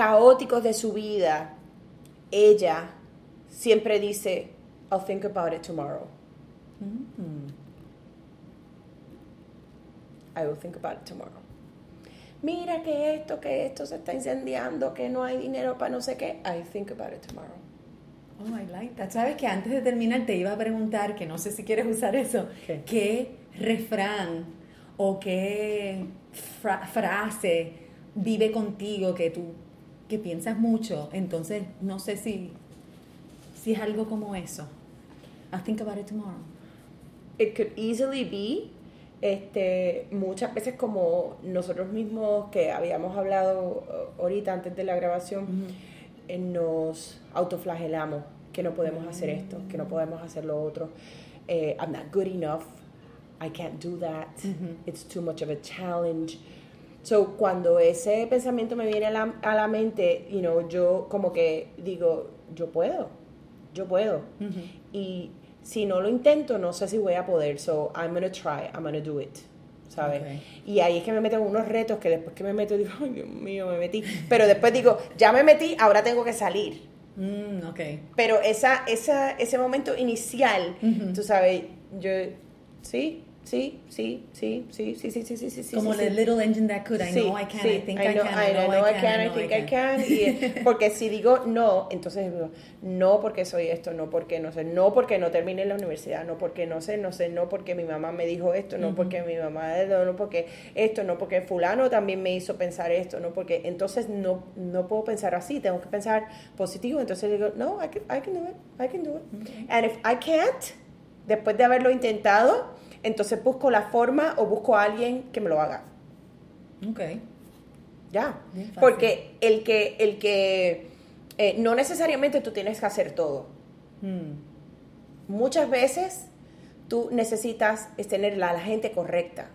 caóticos de su vida, ella siempre dice, I'll think about it tomorrow. Mm. I will think about it tomorrow. Mira que esto, que esto se está incendiando, que no hay dinero para no sé qué. I think about it tomorrow. Oh, I like that. Sabes que antes de terminar te iba a preguntar, que no sé si quieres usar eso, ¿Qué? ¿qué refrán o qué fra- frase vive contigo que tú que piensas mucho? Entonces, no sé si, si es algo como eso. I think about it tomorrow. It could easily be este, muchas veces como nosotros mismos que habíamos hablado uh, ahorita antes de la grabación, eh, nos autoflagelamos que no podemos hacer esto, que no podemos hacer lo otro. Eh, I'm not good enough. I can't do that. It's too much of a challenge. So, cuando ese pensamiento me viene a la, a la mente, you know, yo como que digo, yo puedo, yo puedo. Y si no lo intento, no sé si voy a poder. So, I'm going to try, I'm going to do it. ¿sabes? Y ahí es que me meten unos retos que después que me meto digo, ay Dios mío, me metí. Pero después digo, ya me metí, ahora tengo que salir. Mm, okay. Pero esa, esa, ese momento inicial, tú sabes, yo, sí, Sí, sí, sí, sí, sí, sí, sí, sí, sí. Como sí, the little engine that could. I know I can, I think I, can, I know I can, I think I can. Y, porque si digo no, entonces no porque soy esto, no porque no sé, no porque no termine la universidad, no porque no sé, no sé, no porque mi mamá me dijo esto, no porque mi mamá, no, no porque esto, no porque fulano también me hizo pensar esto, no porque, entonces no, no puedo pensar así, tengo que pensar positivo, entonces digo, no, I can, I can do it, I can do it. And if I can't, después de haberlo intentado, entonces busco la forma o busco a alguien que me lo haga. Ok. Ya. Porque el que, el que eh, no necesariamente tú tienes que hacer todo. Hmm. Muchas veces tú necesitas tener la, la gente correcta.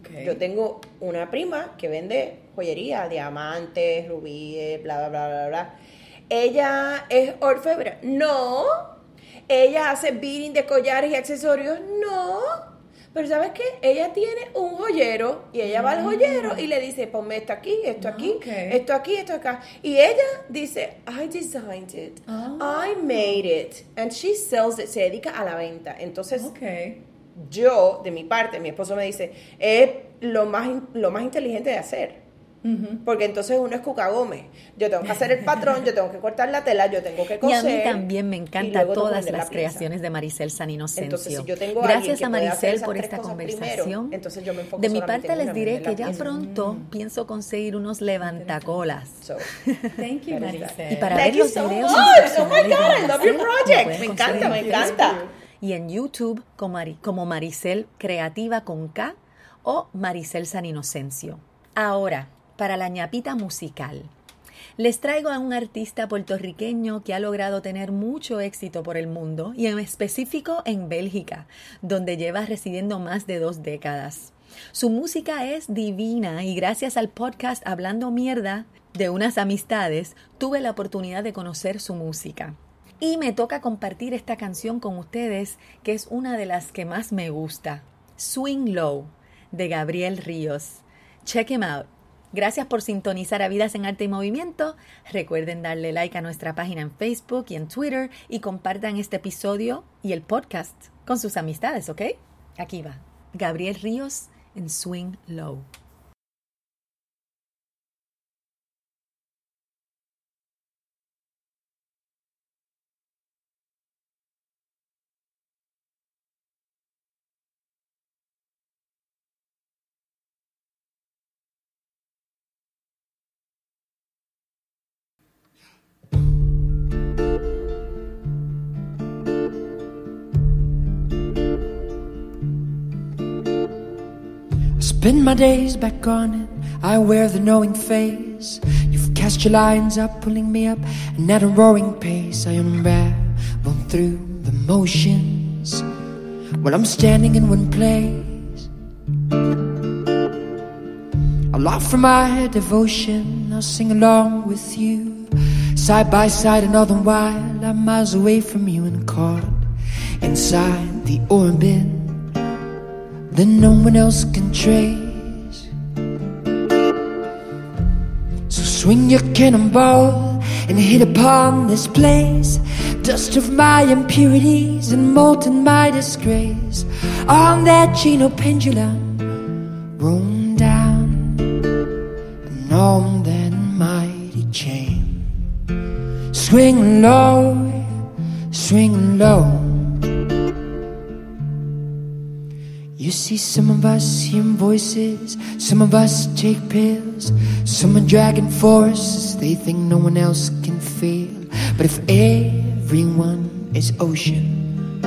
Okay. Yo tengo una prima que vende joyería, diamantes, rubíes, bla, bla, bla, bla, bla. Ella es orfebre. No, ella hace beading de collares y accesorios. No. Pero ¿sabes qué? Ella tiene un joyero y ella va al joyero y le dice, ponme esto aquí, esto aquí, esto aquí, esto acá. Y ella dice, I designed it, I ah. made it, and she sells it, se dedica a la venta. Entonces, yo, de mi parte, mi esposo me dice, es lo más, lo más inteligente de hacer. Porque entonces uno es Cuca Gómez. Yo tengo que hacer el patrón, yo tengo que cortar la tela, yo tengo que coser. Y a mí también me encantan todas las creaciones de Maricel San Inocencio. Entonces, si yo tengo Gracias a Maricel por esta conversación. entonces yo me enfoco de mi parte les diré que ya pronto pienso conseguir unos levantacolas. Thank you, Maricel. Y para ver los videos Oh my God, I love your project. Me encanta, me encanta. Y en YouTube como Maricel Creativa con K o Maricel San Inocencio. Ahora, para la ñapita musical. Les traigo a un artista puertorriqueño que ha logrado tener mucho éxito por el mundo y en específico en Bélgica, donde lleva residiendo más de dos décadas. Su música es divina y gracias al podcast Hablando Mierda de unas amistades tuve la oportunidad de conocer su música. Y me toca compartir esta canción con ustedes que es una de las que más me gusta, Swing Low, de Gabriel Ríos. Check him out. Gracias por sintonizar a Vidas en Arte y Movimiento. Recuerden darle like a nuestra página en Facebook y en Twitter y compartan este episodio y el podcast con sus amistades, ¿ok? Aquí va. Gabriel Ríos en Swing Low. Spend my days back on it. I wear the knowing face. You've cast your lines up, pulling me up, and at a roaring pace, I unravel through the motions while I'm standing in one place. I'll offer my devotion. I'll sing along with you, side by side, and all the while I'm miles away from you and caught inside the orbit that no one else can trace. So swing your cannonball and hit upon this place. Dust of my impurities and molten my disgrace. On that Geno pendulum, roam down and on that mighty chain. Swing low, swing low. See, some of us hear voices, some of us take pills, some are dragging forces they think no one else can feel. But if everyone is ocean,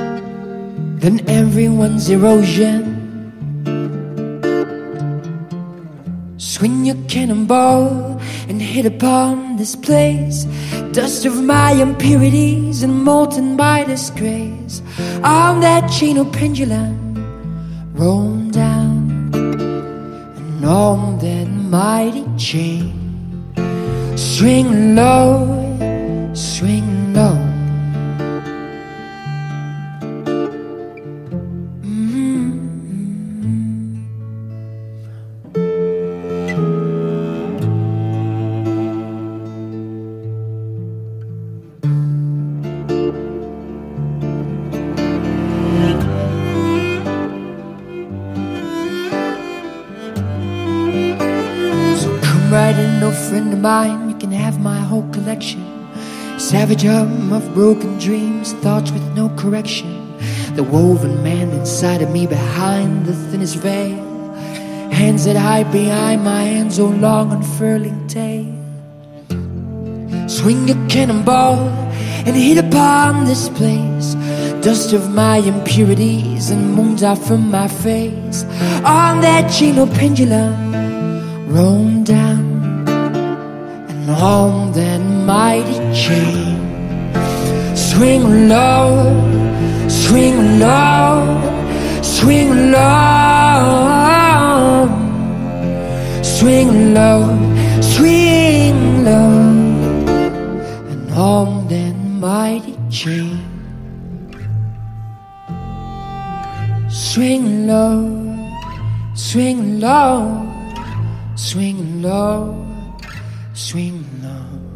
then everyone's erosion. Swing your cannonball and hit upon this place. Dust of my impurities and molten by disgrace. On that chain of pendulum, roll down. And on that mighty chain, swing low, swing Savage hum of broken dreams, thoughts with no correction. The woven man inside of me behind the thinnest veil. Hands that hide behind my hands, oh long unfurling tail. Swing a cannonball and hit upon this place. Dust of my impurities and moons out from my face. On that chain pendulum, roam down and on that mighty chain. Swing low, swing low, swing low, swing low, swing low, and on that mighty chain. Swing low, swing low, swing low swing low,